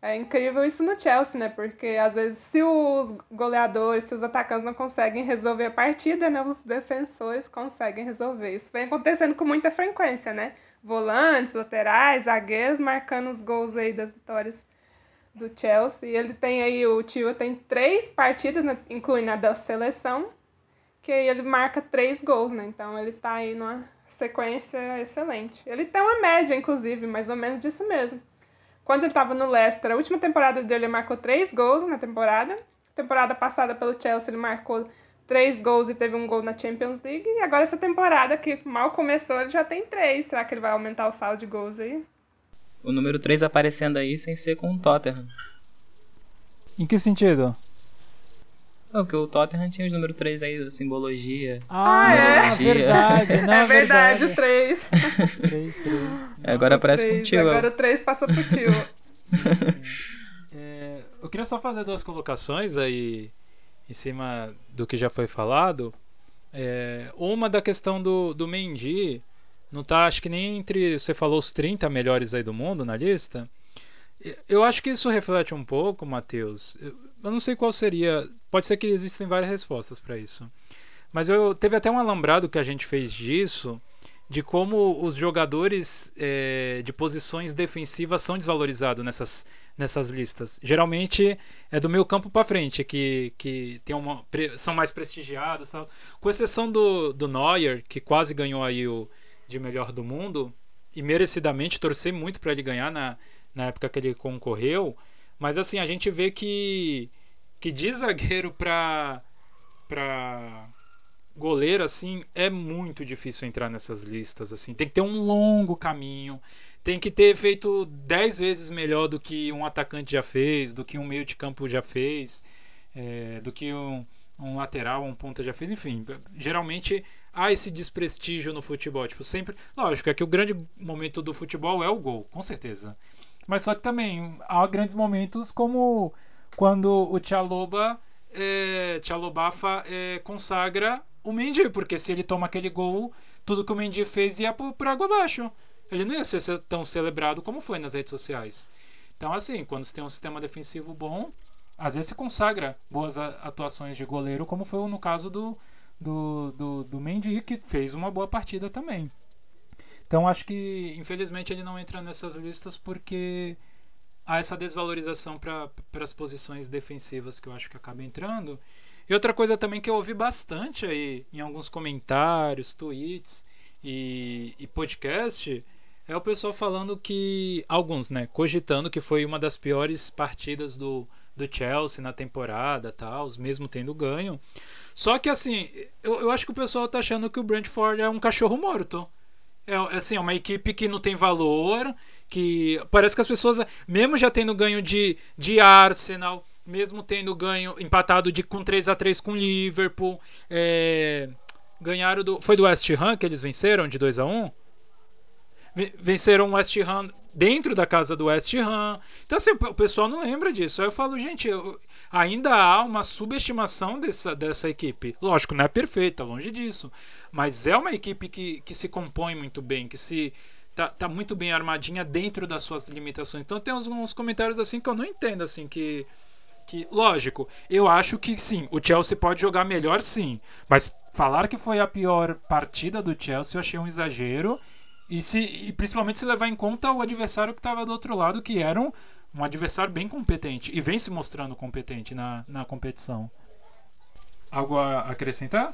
É incrível isso no Chelsea, né? Porque às vezes se os goleadores, se os atacantes não conseguem resolver a partida, né, os defensores conseguem resolver. Isso vem acontecendo com muita frequência, né? Volantes, laterais, zagueiros marcando os gols aí das vitórias do Chelsea. Ele tem aí, o Tio tem três partidas, né, incluindo a da seleção, que ele marca três gols, né? Então ele tá aí numa sequência excelente. Ele tem uma média, inclusive, mais ou menos disso mesmo. Quando ele tava no Leicester, a última temporada dele ele marcou três gols na temporada. Temporada passada pelo Chelsea ele marcou três gols e teve um gol na Champions League. E agora essa temporada que mal começou, ele já tem três. Será que ele vai aumentar o saldo de gols aí? o número 3 aparecendo aí sem ser com o Tottenham. Em que sentido? Não, porque o Tottenham tinha os número 3 aí, da simbologia. Ah, é? verdade. Não, é verdade, o 3. 3, 3. Agora aparece Três, contigo. Agora o 3 passou pro tio. Sim, sim. É, eu queria só fazer duas colocações aí em cima do que já foi falado. É, uma da questão do, do Mendy, não tá, acho que nem entre. Você falou os 30 melhores aí do mundo na lista. Eu acho que isso reflete um pouco, Matheus. Eu não sei qual seria. Pode ser que existem várias respostas para isso. Mas eu teve até um alambrado que a gente fez disso, de como os jogadores é, de posições defensivas são desvalorizados nessas, nessas listas. Geralmente é do meio campo para frente que, que tem uma, são mais prestigiados, com exceção do, do Neuer, que quase ganhou aí o, de melhor do mundo e merecidamente torcer muito para ele ganhar na, na época que ele concorreu. Mas assim, a gente vê que que de zagueiro para para goleiro assim é muito difícil entrar nessas listas assim. Tem que ter um longo caminho, tem que ter feito 10 vezes melhor do que um atacante já fez, do que um meio de campo já fez, é, do que um, um lateral, um ponta já fez, enfim. Geralmente há esse desprestígio no futebol. Tipo, sempre. Lógico, é que o grande momento do futebol é o gol, com certeza. Mas só que também há grandes momentos como quando o Tchaloba, é, Tchalobafa é, consagra o Mendy, porque se ele toma aquele gol, tudo que o Mendy fez ia por, por água abaixo. Ele não ia ser tão celebrado como foi nas redes sociais. Então, assim, quando você tem um sistema defensivo bom, às vezes se consagra boas atuações de goleiro, como foi no caso do, do, do, do Mendy, que fez uma boa partida também. Então acho que infelizmente ele não entra nessas listas porque há essa desvalorização para as posições defensivas que eu acho que acaba entrando. E outra coisa também que eu ouvi bastante aí em alguns comentários, tweets e, e podcast é o pessoal falando que alguns, né, cogitando que foi uma das piores partidas do, do Chelsea na temporada, tal, mesmo tendo ganho. Só que assim, eu, eu acho que o pessoal tá achando que o Brentford é um cachorro morto. É assim, é uma equipe que não tem valor, que parece que as pessoas, mesmo já tendo ganho de, de Arsenal, mesmo tendo ganho empatado de com 3 a 3 com Liverpool, é, ganharam do foi do West Ham que eles venceram de 2 a 1. Venceram o West Ham dentro da casa do West Ham. Então assim, o pessoal não lembra disso. Aí eu falo, gente, eu, ainda há uma subestimação dessa, dessa equipe. Lógico, não é perfeita, longe disso. Mas é uma equipe que, que se compõe muito bem, que se tá, tá muito bem armadinha dentro das suas limitações. Então tem uns, comentários assim que eu não entendo, assim, que que, lógico, eu acho que sim, o Chelsea pode jogar melhor sim, mas falar que foi a pior partida do Chelsea eu achei um exagero. E, se, e principalmente se levar em conta o adversário que estava do outro lado, que era um, um, adversário bem competente e vem se mostrando competente na, na competição. Algo a acrescentar?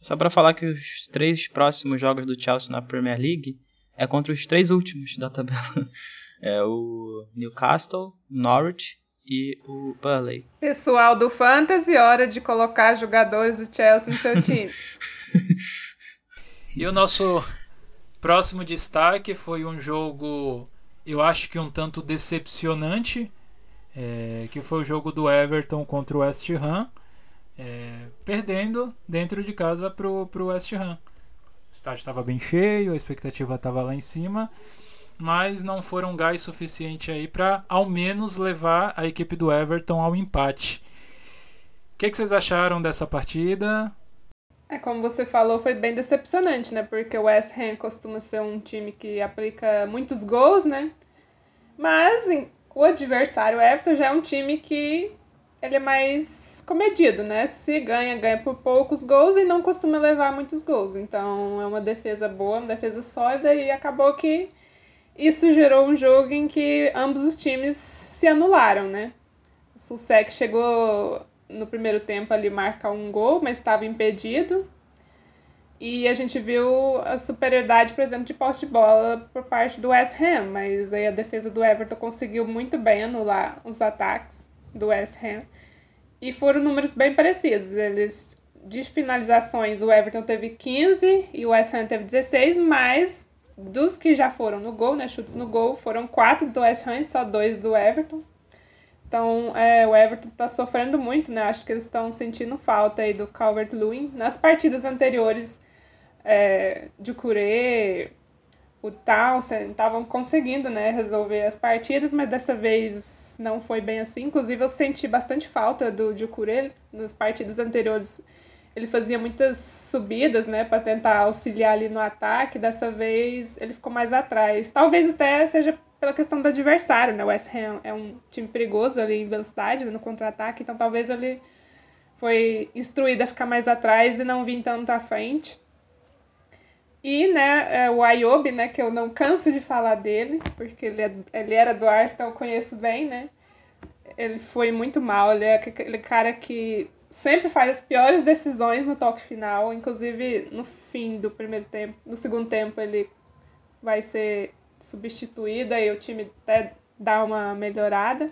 Só para falar que os três próximos jogos do Chelsea na Premier League é contra os três últimos da tabela. É o Newcastle, Norwich e o Burnley. Pessoal do Fantasy, hora de colocar jogadores do Chelsea no seu time. e o nosso próximo destaque foi um jogo, eu acho que um tanto decepcionante, é, que foi o jogo do Everton contra o West Ham, é, perdendo dentro de casa para o West Ham. O estádio estava bem cheio, a expectativa estava lá em cima mas não foram gás suficiente aí para ao menos levar a equipe do Everton ao empate. O que, que, vocês acharam dessa partida? É como você falou, foi bem decepcionante, né? Porque o West Ham costuma ser um time que aplica muitos gols, né? Mas o adversário, o Everton, já é um time que ele é mais comedido, né? Se ganha, ganha por poucos gols e não costuma levar muitos gols. Então é uma defesa boa, uma defesa sólida e acabou que isso gerou um jogo em que ambos os times se anularam, né? O Sussex chegou no primeiro tempo ali marcar um gol, mas estava impedido. E a gente viu a superioridade, por exemplo, de posse de bola por parte do West Ham, mas aí a defesa do Everton conseguiu muito bem anular os ataques do West Ham. E foram números bem parecidos. Eles de finalizações, o Everton teve 15 e o West Ham teve 16, mas dos que já foram no gol, né, chutes no gol, foram quatro do West Ham e só dois do Everton. Então, é, o Everton está sofrendo muito, né? Acho que eles estão sentindo falta aí do Calvert-Lewin. Nas partidas anteriores, é, de Curé, o Townsend estavam conseguindo, né, resolver as partidas, mas dessa vez não foi bem assim. Inclusive, eu senti bastante falta do Ducuré nas partidas anteriores ele fazia muitas subidas, né, para tentar auxiliar ali no ataque. Dessa vez ele ficou mais atrás. Talvez até seja pela questão do adversário, né? O West Ham é um time perigoso ali em velocidade, né, no contra-ataque, então talvez ele foi instruído a ficar mais atrás e não vir tanto à frente. E, né, é, o Ayobi, né, que eu não canso de falar dele, porque ele, é, ele era do Arsenal, eu conheço bem, né? Ele foi muito mal, ele é aquele cara que sempre faz as piores decisões no toque final, inclusive no fim do primeiro tempo, no segundo tempo ele vai ser substituído e o time até dá uma melhorada.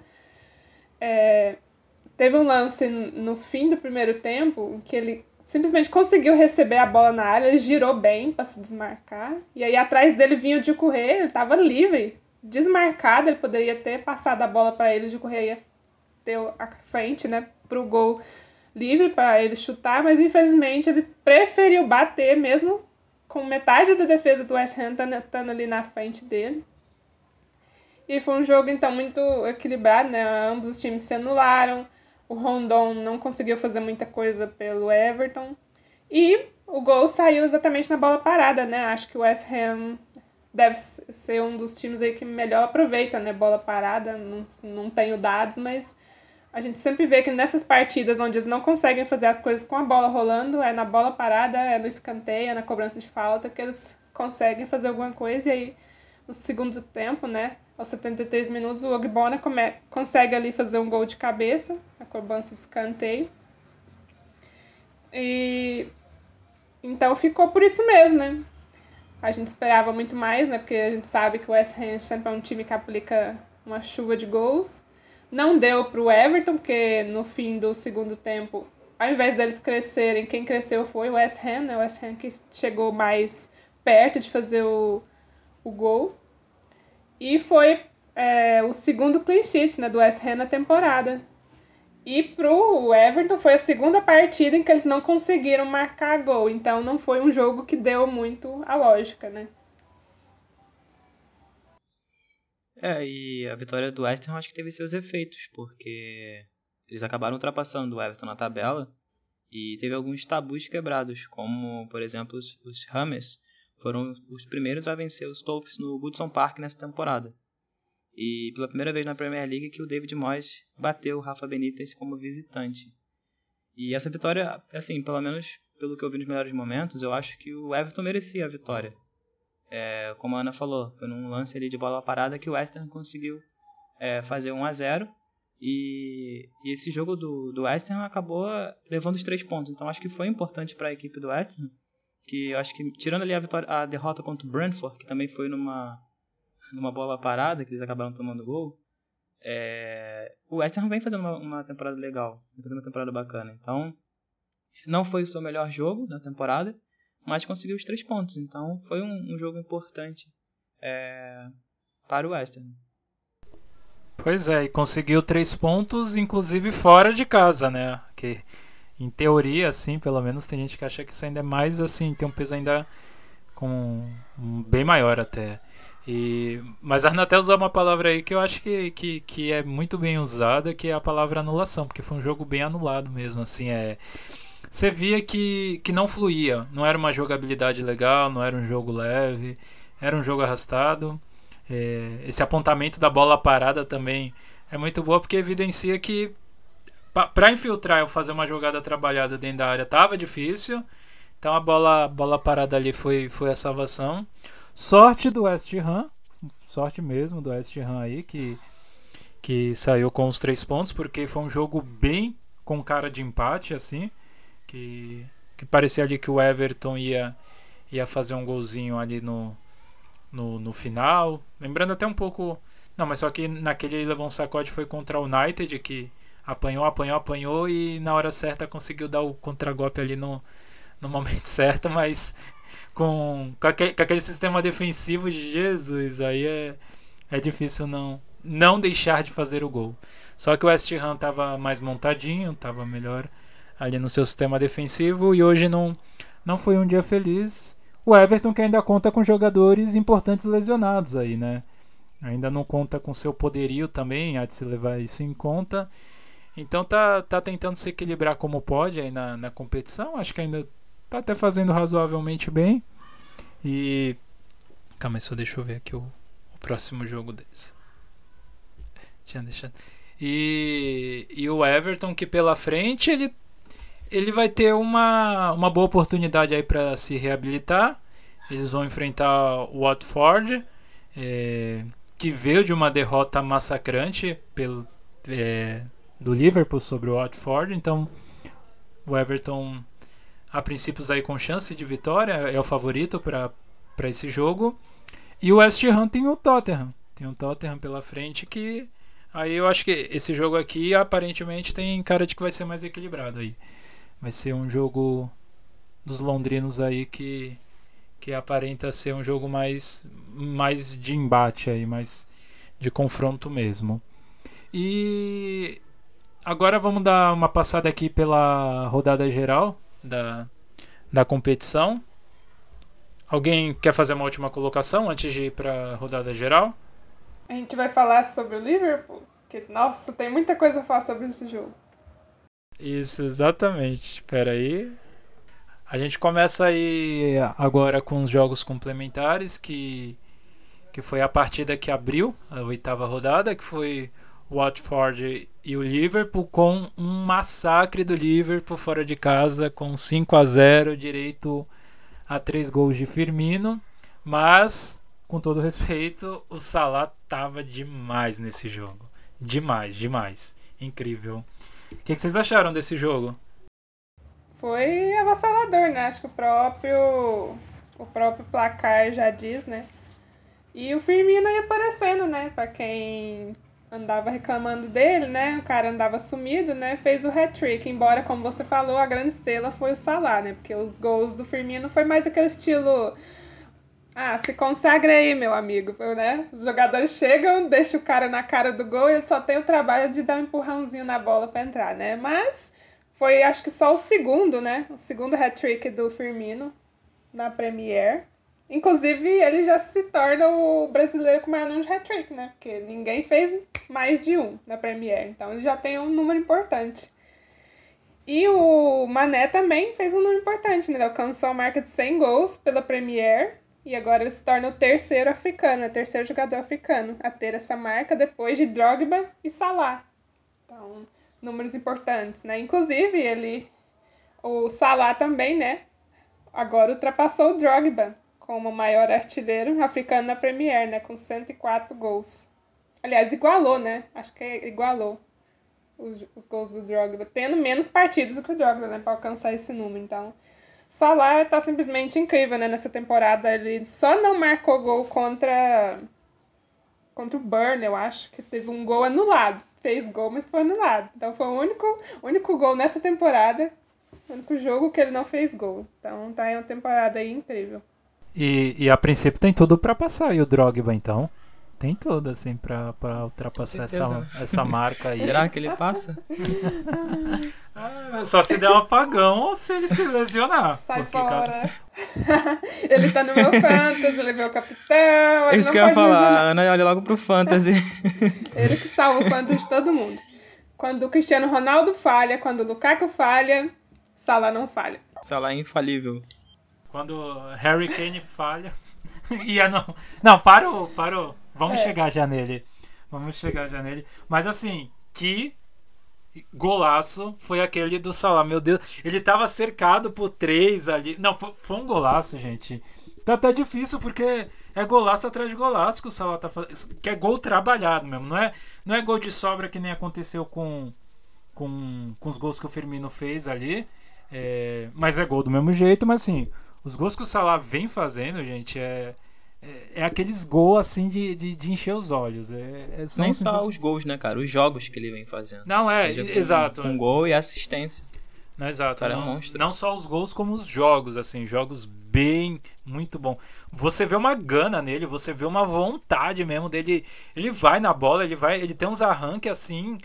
É, teve um lance no fim do primeiro tempo em que ele simplesmente conseguiu receber a bola na área, ele girou bem para se desmarcar, e aí atrás dele vinha o de correr, ele estava livre, desmarcado, ele poderia ter passado a bola para ele, de correr ia ter a frente, né, para o gol livre para ele chutar, mas infelizmente ele preferiu bater mesmo com metade da defesa do West Ham estando ali na frente dele. E foi um jogo então muito equilibrado, né? Ambos os times se anularam. O Rondon não conseguiu fazer muita coisa pelo Everton. E o gol saiu exatamente na bola parada, né? Acho que o West Ham deve ser um dos times aí que melhor aproveita, né? Bola parada, não, não tenho dados, mas a gente sempre vê que nessas partidas onde eles não conseguem fazer as coisas com a bola rolando, é na bola parada, é no escanteio, é na cobrança de falta, que eles conseguem fazer alguma coisa. E aí, no segundo tempo, né, aos 73 minutos, o Ogbona consegue ali fazer um gol de cabeça, a cobrança de escanteio. E então ficou por isso mesmo, né? A gente esperava muito mais, né? Porque a gente sabe que o West Ham sempre é um time que aplica uma chuva de gols. Não deu para o Everton, porque no fim do segundo tempo, ao invés deles crescerem, quem cresceu foi o West Ham, né? O West Ham que chegou mais perto de fazer o, o gol. E foi é, o segundo clean sheet né, do West Ham na temporada. E pro Everton foi a segunda partida em que eles não conseguiram marcar gol. Então não foi um jogo que deu muito a lógica, né? É, e a vitória do West Ham acho que teve seus efeitos, porque eles acabaram ultrapassando o Everton na tabela e teve alguns tabus quebrados, como, por exemplo, os, os foram os primeiros a vencer os Toffs no Goodson Park nessa temporada. E pela primeira vez na Premier League que o David Moyes bateu o Rafa Benítez como visitante. E essa vitória, assim, pelo menos pelo que eu vi nos melhores momentos, eu acho que o Everton merecia a vitória. É, como a Ana falou, foi num lance ali de bola parada que o West Ham conseguiu é, fazer 1 a 0 e, e, esse jogo do, do West acabou levando os três pontos. Então acho que foi importante para a equipe do West Ham, que eu acho que tirando ali a, vitória, a derrota contra o Brentford, que também foi numa, numa bola parada, que eles acabaram tomando gol, é, o West Ham vem fazendo uma, uma temporada legal, vem fazendo uma temporada bacana. Então não foi o seu melhor jogo da temporada, mas conseguiu os três pontos. Então foi um, um jogo importante é, para o West Ham. Pois é, e conseguiu três pontos, inclusive fora de casa, né? Que em teoria, assim, pelo menos tem gente que acha que isso ainda é mais assim, tem um peso ainda com um bem maior até. E, mas a até usou uma palavra aí que eu acho que, que, que é muito bem usada, que é a palavra anulação, porque foi um jogo bem anulado mesmo, assim, é você via que, que não fluía. Não era uma jogabilidade legal, não era um jogo leve, era um jogo arrastado. É, esse apontamento da bola parada também é muito boa porque evidencia que para infiltrar ou fazer uma jogada trabalhada dentro da área tava difícil. Então a bola, bola parada ali foi, foi a salvação. Sorte do West Ham, sorte mesmo do West Ham aí que, que saiu com os três pontos porque foi um jogo bem com cara de empate assim que, que parecia ali que o Everton ia, ia fazer um golzinho ali no, no, no final. Lembrando até um pouco. Não, mas só que naquele ele levou um sacode foi contra o United, que apanhou, apanhou, apanhou e na hora certa conseguiu dar o contragolpe ali no, no momento certo, mas com, com, aquele, com aquele sistema defensivo de Jesus, aí é, é difícil não, não deixar de fazer o gol. Só que o West Ham estava mais montadinho, estava melhor ali no seu sistema defensivo e hoje não, não foi um dia feliz. O Everton que ainda conta com jogadores importantes lesionados aí, né? Ainda não conta com seu poderio também, há de se levar isso em conta. Então tá, tá tentando se equilibrar como pode aí na, na competição. Acho que ainda tá até fazendo razoavelmente bem. E. Calma aí, só deixa eu ver aqui o, o próximo jogo deles. Tinha deixado. E, e o Everton que pela frente ele ele vai ter uma, uma boa oportunidade aí para se reabilitar. Eles vão enfrentar o Watford, é, que veio de uma derrota massacrante pelo, é, do Liverpool sobre o Watford. Então, o Everton, a princípios aí com chance de vitória, é o favorito para esse jogo. E o West Ham tem o Tottenham. Tem o Tottenham pela frente que aí eu acho que esse jogo aqui aparentemente tem cara de que vai ser mais equilibrado aí. Vai ser um jogo dos londrinos aí que que aparenta ser um jogo mais mais de embate aí, mais de confronto mesmo. E agora vamos dar uma passada aqui pela rodada geral da, da competição. Alguém quer fazer uma última colocação antes de ir para a rodada geral? A gente vai falar sobre o Liverpool, que nossa, tem muita coisa a falar sobre esse jogo. Isso, exatamente. Espera aí. A gente começa aí agora com os jogos complementares, que, que foi a partida que abriu a oitava rodada, que foi o Watford e o Liverpool, com um massacre do Liverpool fora de casa, com 5 a 0 direito a três gols de Firmino. Mas, com todo respeito, o Salah tava demais nesse jogo. Demais, demais. Incrível. O que, que vocês acharam desse jogo? Foi avassalador, né? Acho que o próprio o próprio placar já diz, né? E o Firmino aí aparecendo, né? Pra quem andava reclamando dele, né? O cara andava sumido, né? Fez o hat-trick. Embora, como você falou, a grande estrela foi o Salah, né? Porque os gols do Firmino foi mais aquele estilo ah, se consagra aí, meu amigo, né? Os jogadores chegam, deixa o cara na cara do gol e ele só tem o trabalho de dar um empurrãozinho na bola para entrar, né? Mas foi, acho que só o segundo, né? O segundo hat-trick do Firmino na Premier. Inclusive, ele já se torna o brasileiro com maior número de hat-trick, né? Porque ninguém fez mais de um na Premier. Então, ele já tem um número importante. E o Mané também fez um número importante, né? Ele alcançou a marca de 100 gols pela Premier. E agora ele se torna o terceiro africano, o terceiro jogador africano a ter essa marca depois de Drogba e Salah. Então, números importantes, né? Inclusive, ele... O Salah também, né? Agora ultrapassou o Drogba como maior artilheiro africano na Premier, né? Com 104 gols. Aliás, igualou, né? Acho que igualou os, os gols do Drogba, tendo menos partidas do que o Drogba, né? Pra alcançar esse número. Então, Salah tá simplesmente incrível, né? Nessa temporada. Ele só não marcou gol contra... Contra o Burn, eu acho, que teve um gol anulado. Fez gol, mas foi anulado. Então foi o único, único gol nessa temporada. O único jogo que ele não fez gol. Então tá em uma temporada aí incrível. E, e a princípio tem tudo para passar e o Drogba então. Tem tudo, assim, pra, pra ultrapassar essa, essa marca aí. Será que ele passa? ah, só se der um apagão ou se ele se lesionar. Sai fora. Caso... ele tá no meu fantasy, ele é meu capitão. Isso que eu ia falar, a Ana olha logo pro fantasy. ele que salva o fantasy de todo mundo. Quando o Cristiano Ronaldo falha, quando o Lukaku falha, Salah não falha. Salah é infalível. Quando Harry Kane falha. ia não. Não, parou, parou. Vamos é. chegar já nele. Vamos chegar já nele. Mas assim, que golaço foi aquele do Salah. Meu Deus, ele tava cercado por três ali. Não, foi, foi um golaço, gente. Tá até difícil porque é golaço atrás de golaço que o Salah tá fazendo. Que é gol trabalhado mesmo. Não é, não é gol de sobra que nem aconteceu com, com, com os gols que o Firmino fez ali. É, mas é gol do mesmo jeito. Mas assim, os gols que o Salah vem fazendo, gente, é é, é, aqueles gols assim de, de, de, encher os olhos. É, é Nem só os gols, né, cara? Os jogos que ele vem fazendo. Não, é, exato. Um, um gol e assistência. Não, exato. É não, não só os gols, como os jogos, assim, jogos bem, muito bom. Você vê uma gana nele, você vê uma vontade mesmo dele. Ele vai na bola, ele vai, ele tem uns arranques assim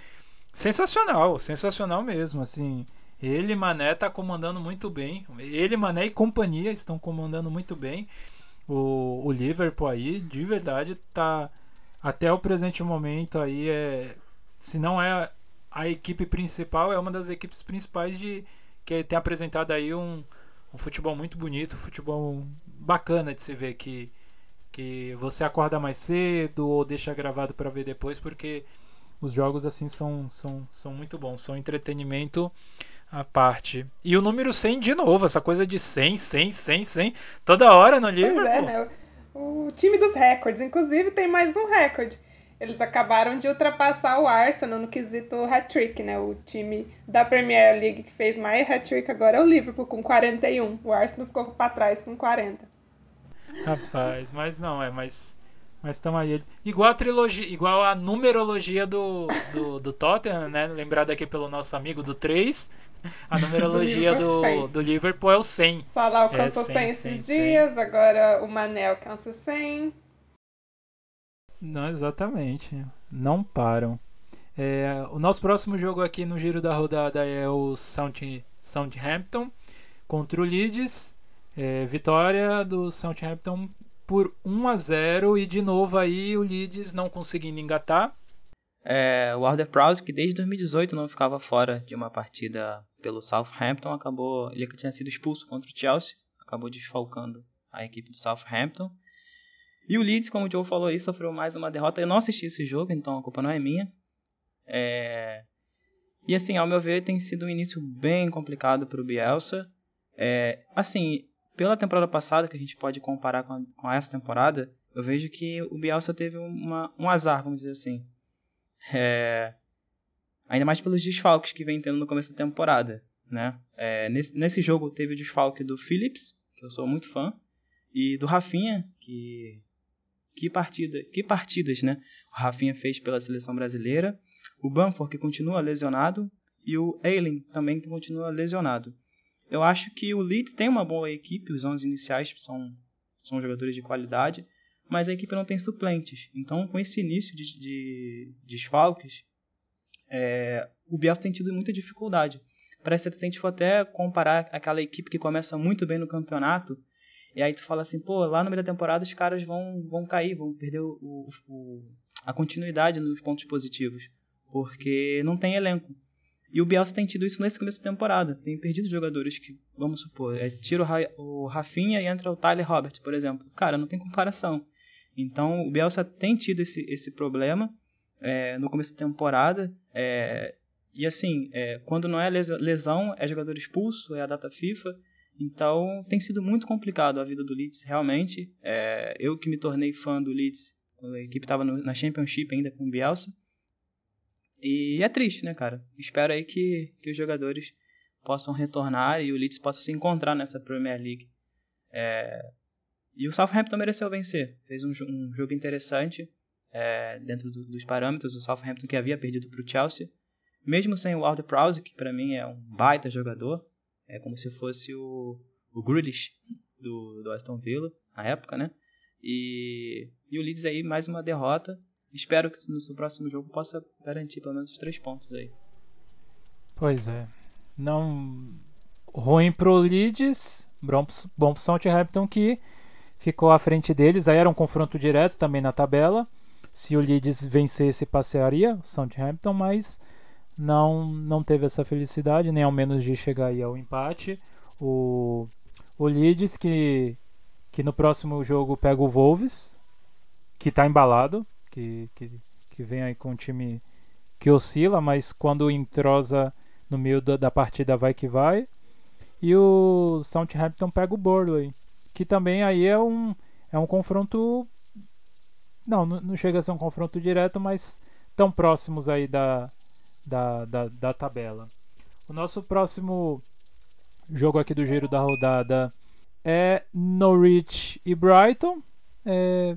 sensacional, sensacional mesmo, assim. Ele Mané tá comandando muito bem. Ele Mané e companhia estão comandando muito bem o, o Liverpool aí, de verdade, tá até o presente momento aí é se não é a equipe principal, é uma das equipes principais de que tem apresentado aí um, um futebol muito bonito, um futebol bacana de se ver que que você acorda mais cedo ou deixa gravado para ver depois, porque os jogos assim são, são, são muito bons, são entretenimento a parte. E o número 100 de novo, essa coisa de 100, 100, 100, 100, toda hora no livro. Pois é, né? O time dos recordes, inclusive, tem mais um recorde. Eles acabaram de ultrapassar o Arsenal no quesito hat-trick, né? O time da Premier League que fez mais hat-trick agora é o Liverpool, com 41. O Arsenal ficou para trás com 40. Rapaz, mas não, é, mas... Mas estão aí. Igual a trilogia, igual a numerologia do, do, do Tottenham, né? Lembrado aqui pelo nosso amigo do 3. A numerologia do, do Liverpool é o 100. Salah alcançou é 100, 100 esses 100, dias, 100. agora o Mané alcança 100. Não, exatamente. Não param. É, o nosso próximo jogo aqui no giro da rodada é o Sound, Southampton contra o Leeds. É, vitória do Southampton por 1 a 0 e de novo aí o Leeds não conseguindo engatar. É, o Arthur Prowse, que desde 2018 não ficava fora de uma partida pelo Southampton, acabou, ele tinha sido expulso contra o Chelsea, acabou desfalcando a equipe do Southampton. E o Leeds, como o Joe falou aí, sofreu mais uma derrota. Eu não assisti esse jogo, então a culpa não é minha. É... E assim, ao meu ver, tem sido um início bem complicado para o Bielsa. É... Assim, pela temporada passada, que a gente pode comparar com, a, com essa temporada, eu vejo que o Bielsa teve uma, um azar, vamos dizer assim. É, ainda mais pelos desfalques que vem tendo no começo da temporada. Né? É, nesse, nesse jogo teve o desfalque do Phillips, que eu sou muito fã, e do Rafinha, que que partida, que partidas, né? O Rafinha fez pela seleção brasileira, o Bamford que continua lesionado e o Eileen também que continua lesionado. Eu acho que o Leeds tem uma boa equipe, os 11 iniciais são são jogadores de qualidade, mas a equipe não tem suplentes. Então, com esse início de, de, de desfalques, é, o Bielsa tem tido muita dificuldade. Parece que se a gente for até comparar aquela equipe que começa muito bem no campeonato, E aí tu fala assim, pô, lá no meio da temporada os caras vão, vão cair, vão perder o, o, a continuidade nos pontos positivos. Porque não tem elenco. E o Bielsa tem tido isso nesse começo da temporada. Tem perdido jogadores que, vamos supor, é, tira o, o Rafinha e entra o Tyler Roberts, por exemplo. Cara, não tem comparação. Então o Bielsa tem tido esse, esse problema é, no começo da temporada. É, e assim, é, quando não é lesão, é jogador expulso, é a data FIFA. Então tem sido muito complicado a vida do Leeds, realmente. É, eu que me tornei fã do Leeds, quando a equipe estava na Championship ainda com o Bielsa. E é triste, né, cara? Espero aí que, que os jogadores possam retornar e o Leeds possa se encontrar nessa Premier League. É... E o Southampton mereceu vencer. Fez um, um jogo interessante é, dentro do, dos parâmetros. O Southampton que havia perdido para o Chelsea. Mesmo sem o Walter Prowse, que para mim é um baita jogador. É como se fosse o, o Grealish do, do Aston Villa, na época, né? E, e o Leeds aí, mais uma derrota. Espero que no seu próximo jogo possa garantir pelo menos os três pontos aí. Pois é. Não. Ruim pro Leeds, bom, bom pro Southampton que ficou à frente deles. Aí era um confronto direto também na tabela. Se o Leeds vencesse, passearia o Southampton, mas não, não teve essa felicidade, nem ao menos de chegar aí ao empate. O, o Leeds que, que no próximo jogo pega o Wolves, que está embalado, que, que, que vem aí com um time que oscila, mas quando entrosa no meio da, da partida vai que vai. E o Southampton pega o Burley, que também aí é um, é um confronto. Não, não chega a ser um confronto direto, mas tão próximos aí da, da, da, da tabela. O nosso próximo jogo aqui do giro da rodada é Norwich e Brighton. É,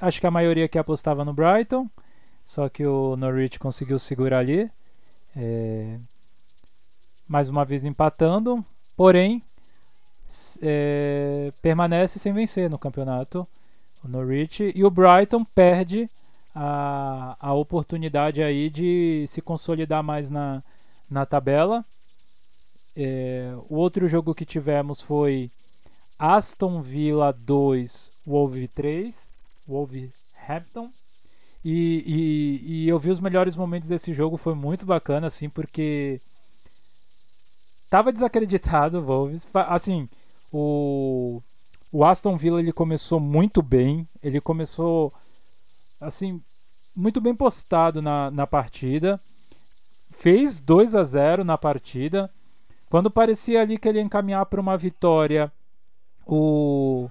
Acho que a maioria aqui apostava no Brighton, só que o Norwich conseguiu segurar ali. É, mais uma vez empatando, porém é, permanece sem vencer no campeonato o Norwich e o Brighton perde a, a oportunidade aí de se consolidar mais na, na tabela. É, o outro jogo que tivemos foi Aston Villa 2, Wolves 3. Wolverhampton. E, e, e, eu vi os melhores momentos desse jogo, foi muito bacana, assim, porque tava desacreditado o Wolves. Assim, o, o Aston Villa ele começou muito bem, ele começou, assim, muito bem postado na, na partida, fez 2 a 0 na partida. Quando parecia ali que ele ia encaminhar para uma vitória, o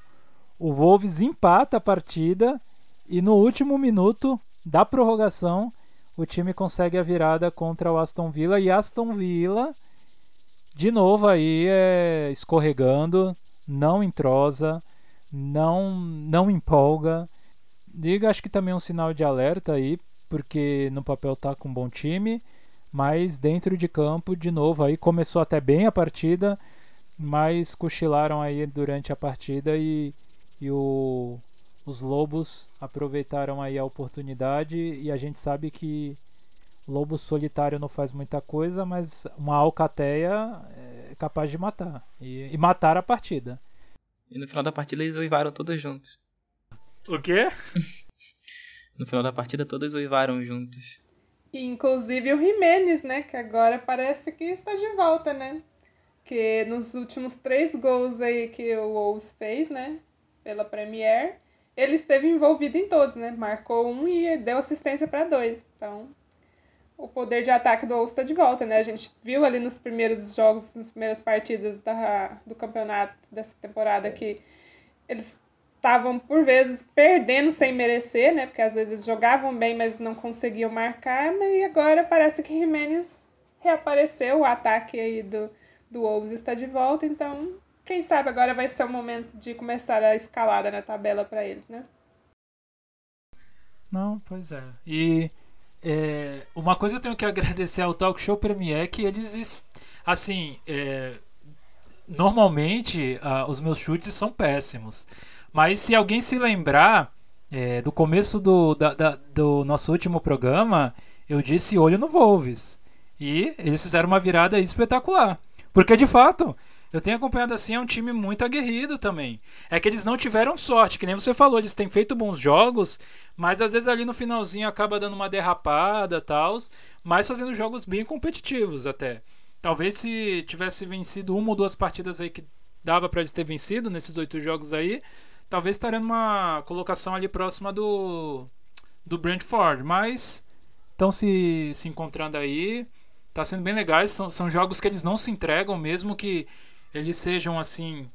o Wolves empata a partida e no último minuto da prorrogação o time consegue a virada contra o Aston Villa e Aston Villa de novo aí é, escorregando, não entrosa, não não empolga. Diga, acho que também é um sinal de alerta aí, porque no papel tá com um bom time, mas dentro de campo de novo aí começou até bem a partida, mas cochilaram aí durante a partida e e o, os Lobos aproveitaram aí a oportunidade e a gente sabe que lobo solitário não faz muita coisa, mas uma alcateia é capaz de matar e, e matar a partida. E no final da partida eles uivaram todos juntos. O quê? no final da partida todos uivaram juntos. E, inclusive o Jimenez, né? Que agora parece que está de volta, né? Que nos últimos três gols aí que o Wolves fez, né? Pela Premier, ele esteve envolvido em todos, né? Marcou um e deu assistência para dois. Então, o poder de ataque do Wolves está de volta, né? A gente viu ali nos primeiros jogos, nas primeiras partidas da, do campeonato dessa temporada que eles estavam, por vezes, perdendo sem merecer, né? Porque às vezes jogavam bem, mas não conseguiam marcar. E agora parece que Jimenez reapareceu, o ataque aí do, do Wolves está de volta, então quem sabe agora vai ser o momento de começar a escalada na tabela para eles, né? Não, pois é. E é, uma coisa eu tenho que agradecer ao Talk Show Premier é que eles, assim, é, normalmente os meus chutes são péssimos. Mas se alguém se lembrar é, do começo do, da, da, do nosso último programa, eu disse olho no Wolves. E eles fizeram uma virada espetacular. Porque de fato, eu tenho acompanhado assim, é um time muito aguerrido também. É que eles não tiveram sorte, que nem você falou, eles têm feito bons jogos, mas às vezes ali no finalzinho acaba dando uma derrapada tal, mas fazendo jogos bem competitivos até. Talvez se tivesse vencido uma ou duas partidas aí que dava para eles ter vencido nesses oito jogos aí, talvez estaria numa colocação ali próxima do do Brentford, mas estão se, se encontrando aí, tá sendo bem legais, são, são jogos que eles não se entregam mesmo que eles sejam assim,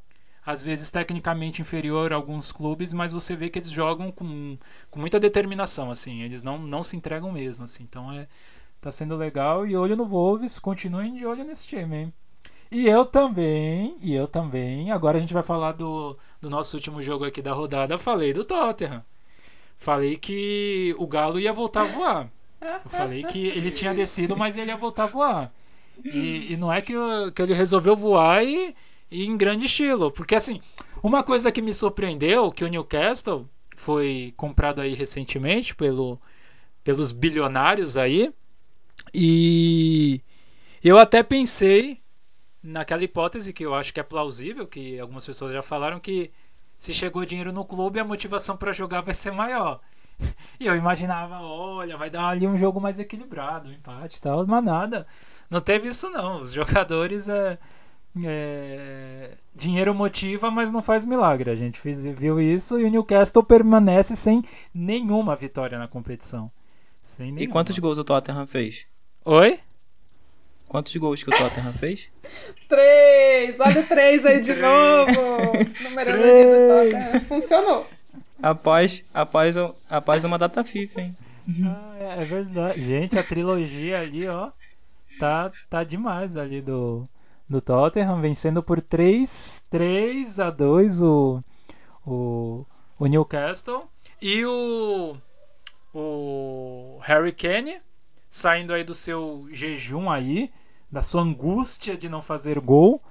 às vezes tecnicamente inferior a alguns clubes, mas você vê que eles jogam com, com muita determinação, assim, eles não, não se entregam mesmo, assim, então é tá sendo legal e olho no Wolves, continuem de olho nesse time, hein? E eu também, e eu também, agora a gente vai falar do, do nosso último jogo aqui da rodada, falei do Tottenham. Falei que o Galo ia voltar a voar. Eu falei que ele tinha descido, mas ele ia voltar a voar. E, e não é que, que ele resolveu voar e, e, em grande estilo. Porque, assim, uma coisa que me surpreendeu, que o Newcastle foi comprado aí recentemente pelo, pelos bilionários aí. E eu até pensei naquela hipótese que eu acho que é plausível, que algumas pessoas já falaram que se chegou dinheiro no clube, a motivação para jogar vai ser maior. E eu imaginava, olha, vai dar ali um jogo mais equilibrado, um empate e tal, mas nada. Não teve isso não. Os jogadores é, é, dinheiro motiva, mas não faz milagre. A gente fez, viu isso e o Newcastle permanece sem nenhuma vitória na competição. Sem nenhuma. E quantos gols o Tottenham fez? Oi? Quantos gols que o Tottenham fez? três! Olha o três aí de novo! Número do Tottenham. Funcionou. Após, após, após uma data FIFA, hein? Ah, é, é verdade. Gente, a trilogia ali, ó tá, tá demais ali do, do Tottenham, vencendo por 3, 3 a 2 o, o, o Newcastle. E o, o Harry Kane saindo aí do seu jejum aí, da sua angústia de não fazer gol.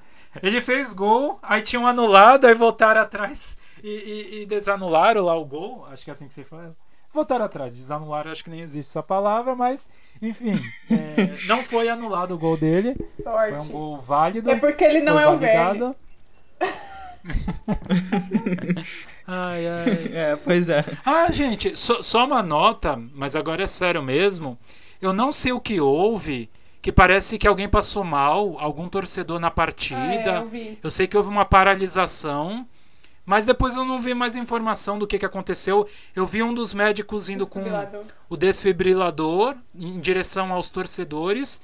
Ele fez gol, aí tinham anulado, aí voltaram atrás e, e, e desanularam lá o gol. Acho que é assim que se fala voltar atrás. Desanular, acho que nem existe essa palavra, mas enfim, é, não foi anulado o gol dele. Sorte. Foi um gol válido. É porque ele não é o velho. ai, ai. É, pois é. Ah, gente, só, só uma nota, mas agora é sério mesmo. Eu não sei o que houve que parece que alguém passou mal, algum torcedor na partida. Ah, é, eu, eu, sei que houve uma paralisação mas depois eu não vi mais informação do que, que aconteceu. Eu vi um dos médicos indo com o desfibrilador em direção aos torcedores.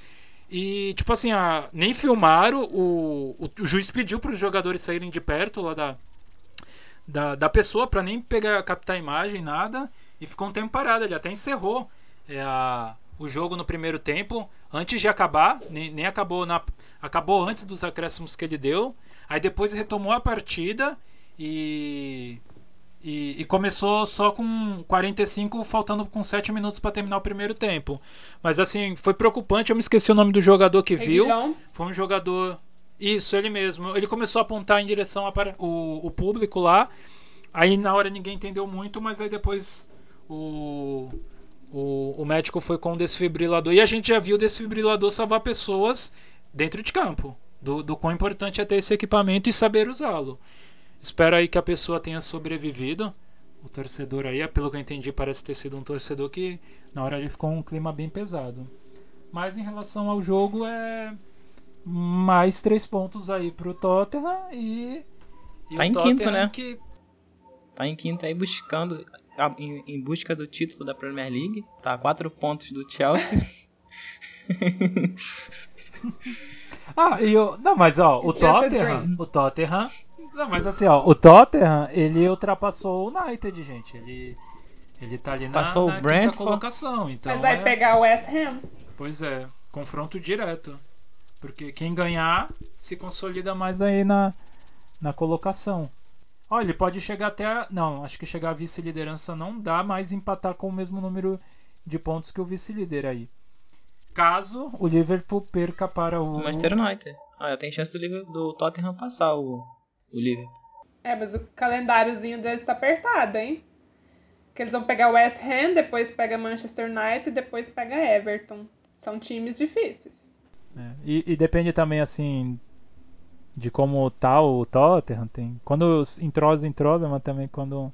E, tipo assim, a, nem filmaram. O, o, o juiz pediu para os jogadores saírem de perto lá da, da, da pessoa para nem pegar, captar imagem, nada. E ficou um tempo parado. Ele até encerrou é, a, o jogo no primeiro tempo, antes de acabar. Nem, nem acabou na. Acabou antes dos acréscimos que ele deu. Aí depois retomou a partida e, e, e, começou só com 45, faltando com 7 minutos para terminar o primeiro tempo. Mas assim, foi preocupante. Eu me esqueci o nome do jogador que viu. Foi um jogador. Isso, ele mesmo. Ele começou a apontar em direção ao o, o público lá. Aí na hora ninguém entendeu muito, mas aí depois o, o, o médico foi com o desfibrilador. E a gente já viu o desfibrilador salvar pessoas dentro de campo. Do, do quão importante é ter esse equipamento e saber usá-lo. Espero aí que a pessoa tenha sobrevivido. O torcedor aí, pelo que eu entendi, parece ter sido um torcedor que na hora ele ficou um clima bem pesado. Mas em relação ao jogo é mais três pontos aí pro Tottenham e, e tá em Tottenham quinto, né? Que... Tá em quinto aí buscando em, em, busca do título da Premier League. Tá a quatro pontos do Chelsea. ah, e o não, mas ó, o Tottenham, o Tottenham não, mas assim, ó, o Tottenham, ele ultrapassou o United, gente. Ele, ele tá ali na, Passou na o Brentford. colocação. Então mas vai é... pegar o West Ham. Pois é, confronto direto. Porque quem ganhar se consolida mais aí na, na colocação. Olha, ele pode chegar até. A... Não, acho que chegar à vice-liderança não dá mais empatar com o mesmo número de pontos que o vice-líder aí. Caso o Liverpool perca para o. Manchester United. Ah, tem chance do, Liverpool, do Tottenham passar o, o Liverpool. É, mas o calendáriozinho deles tá apertado, hein? Que eles vão pegar o West Ham, depois pega Manchester United, depois pega Everton. São times difíceis. É, e, e, depende também, assim, de como tá o Tottenham. Tem, quando entrosa, entrosa, mas também quando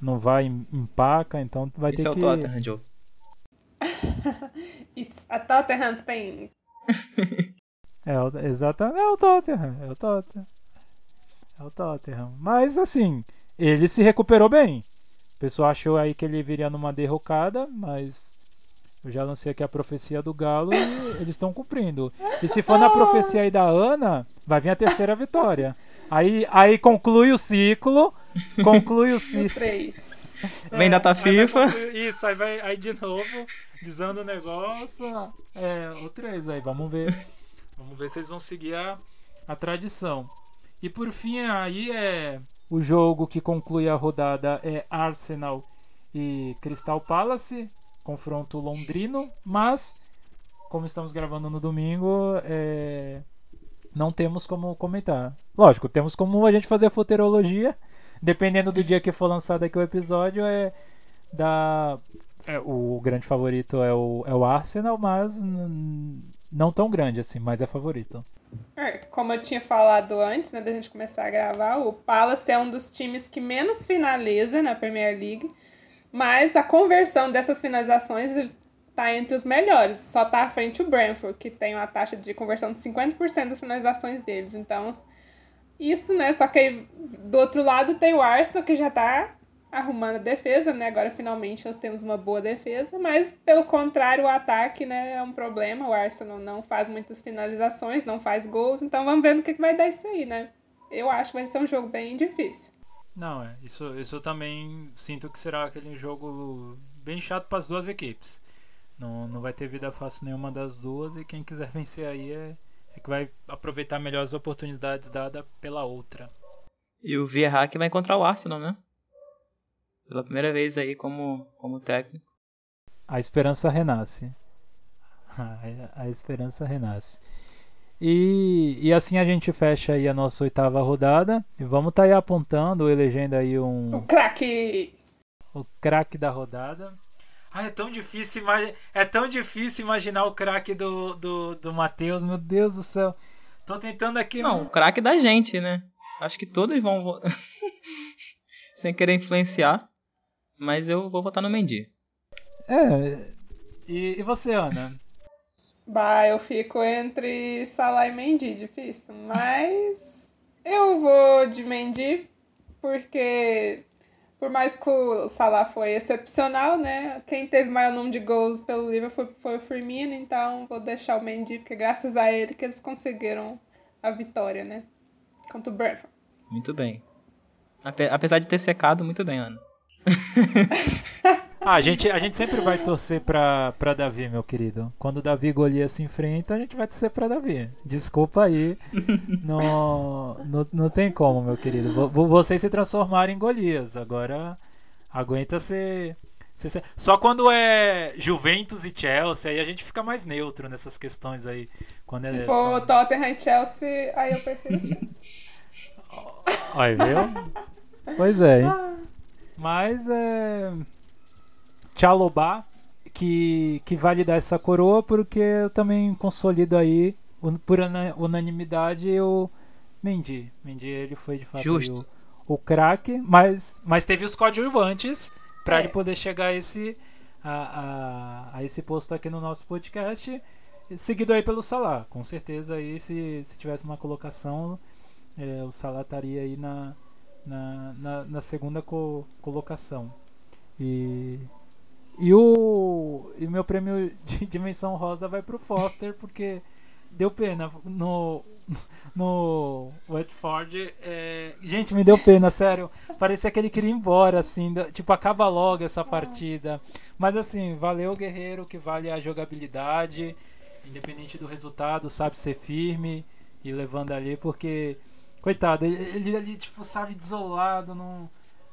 não vai, empaca. Então vai Esse ter é o que. Tottenham, Joe. It's a Tottenham thing. É, o- exatamente. É o Tottenham. É o Tottenham. É o Tottenham. Mas assim, ele se recuperou bem. O pessoal achou aí que ele viria numa derrocada, mas eu já lancei aqui a profecia do Galo e eles estão cumprindo. E se for na profecia aí da Ana, vai vir a terceira vitória. Aí, aí conclui o ciclo. Conclui o ciclo. Três. Vem data aí vai FIFA. concluir- Isso, aí vai aí de novo, desanda o negócio. É, o 3 aí, vamos ver. Vamos ver se eles vão seguir a, a tradição. E por fim, aí é o jogo que conclui a rodada é Arsenal e Crystal Palace, confronto londrino, mas como estamos gravando no domingo, é, não temos como comentar. Lógico, temos como a gente fazer futerologia, dependendo do dia que for lançado aqui o episódio, é da é, o grande favorito é o, é o Arsenal, mas não tão grande assim, mas é favorito. É, como eu tinha falado antes, né, da gente começar a gravar, o Palace é um dos times que menos finaliza na Premier League, mas a conversão dessas finalizações está entre os melhores. Só está à frente o Brentford, que tem uma taxa de conversão de 50% das finalizações deles. Então, isso, né? Só que aí, do outro lado tem o Arsenal, que já está arrumando a defesa, né? Agora finalmente nós temos uma boa defesa, mas pelo contrário, o ataque, né, é um problema. O Arsenal não faz muitas finalizações, não faz gols, então vamos ver no que, que vai dar isso aí, né? Eu acho que vai ser um jogo bem difícil. Não, é. Isso, isso eu também sinto que será aquele jogo bem chato para as duas equipes. Não, não vai ter vida fácil nenhuma das duas e quem quiser vencer aí é, é que vai aproveitar melhor as oportunidades dadas pela outra. E o Vieira que vai encontrar o Arsenal, né? Pela primeira vez aí como, como técnico. A esperança renasce. A, a esperança renasce. E, e assim a gente fecha aí a nossa oitava rodada. E vamos estar aí apontando, elegendo aí O um craque! o craque da rodada. Ah, é tão difícil, imagi- é tão difícil imaginar o craque do, do, do Matheus, meu Deus do céu. Tô tentando aqui. Não, o craque da gente, né? Acho que todos vão. Sem querer influenciar. Mas eu vou votar no Mendy. É. E, e você, Ana? Bah, eu fico entre Salah e Mendy, difícil. Mas eu vou de Mendy, porque por mais que o Salah foi excepcional, né? Quem teve maior número de gols pelo Liverpool foi, foi o Firmino, então vou deixar o Mendy, porque graças a ele que eles conseguiram a vitória, né? Contra o Brentford. Muito bem. Ape- apesar de ter secado, muito bem, Ana. Ah, a gente, a gente sempre vai torcer pra, pra Davi, meu querido. Quando Davi e Golias se enfrentam, a gente vai torcer pra Davi. Desculpa aí. não, não, não tem como, meu querido. Vo- vo- Vocês se transformaram em Golias. Agora aguenta ser. Só quando é Juventus e Chelsea, aí a gente fica mais neutro nessas questões aí. Quando Se é for só- Tottenham e Chelsea, aí eu prefiro Chelsea. Olha, viu? Pois é, hein? Mas é. Tchalobá, que, que vai dar essa coroa, porque eu também consolido aí, por una- unanimidade, o Mendy. Mendy, ele foi de fato o, o craque, mas, Mas teve os coadjuvantes pra É. ele poder chegar a esse, a, a, a esse posto aqui no nosso podcast. Seguido aí pelo Salah. Com certeza aí, se, se tivesse uma colocação, é, o Salah estaria aí na, na, na, na segunda co- colocação. E, e o e meu prêmio de dimensão rosa vai pro Foster, porque deu pena no, no Watford. é, gente, me deu pena, sério. Parecia que ele queria ir embora, assim. Tipo, acaba logo essa partida. Mas assim, valeu o guerreiro, que vale a jogabilidade. Independente do resultado, sabe ser firme e levando ali, porque. Coitado, ele, ele ali, tipo, sabe, desolado, não,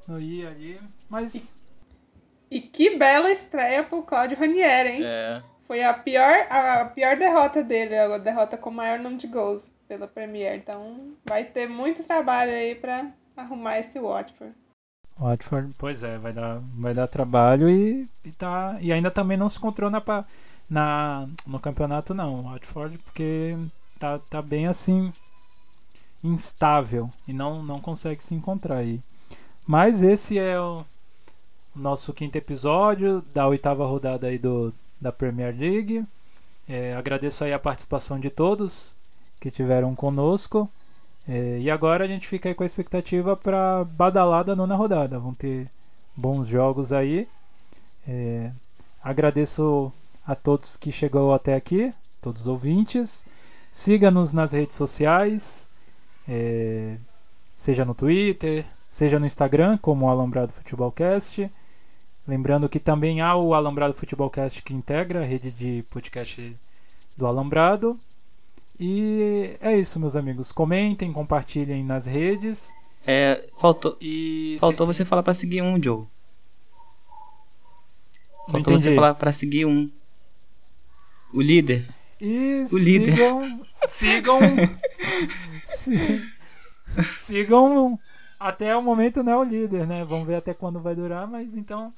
não ia ali. Mas. E que bela estreia pro Claudio Ranieri, hein? É. Foi a pior, a pior derrota dele, a derrota com o maior número de gols pela Premier. Então vai ter muito trabalho aí pra arrumar esse Watford. Watford, pois é, vai dar, vai dar trabalho e, e, tá, e ainda também não se encontrou na, na, no campeonato não, o Watford, porque tá, tá bem assim, instável e não, não consegue se encontrar aí. Mas esse é o nosso quinto episódio da oitava rodada aí do, da Premier League. É, agradeço aí a participação de todos que tiveram conosco. É, e agora a gente fica aí com a expectativa para badalada nona rodada. Vão ter bons jogos aí. É, agradeço a todos que chegou até aqui, todos os ouvintes. Siga-nos nas redes sociais, é, seja no Twitter, seja no Instagram, como Alambrado Futebolcast. Lembrando que também há o Alambrado Futebolcast que integra a rede de podcast do Alambrado. E é isso, meus amigos. Comentem, compartilhem nas redes. É, faltou, E faltou você falar pra seguir um, Joe. Não Faltou você entendi. falar pra seguir um. O líder. E O líder. sigam. Sigam. si- sigam até o momento, né? O líder, né? Vamos ver até quando vai durar, mas então.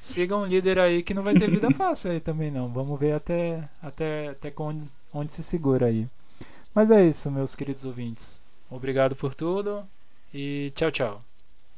Sigam o líder aí que não vai ter vida fácil aí também não. Vamos ver até, até, até onde, onde se segura aí. Mas é isso, meus queridos ouvintes. Obrigado por tudo e tchau, tchau.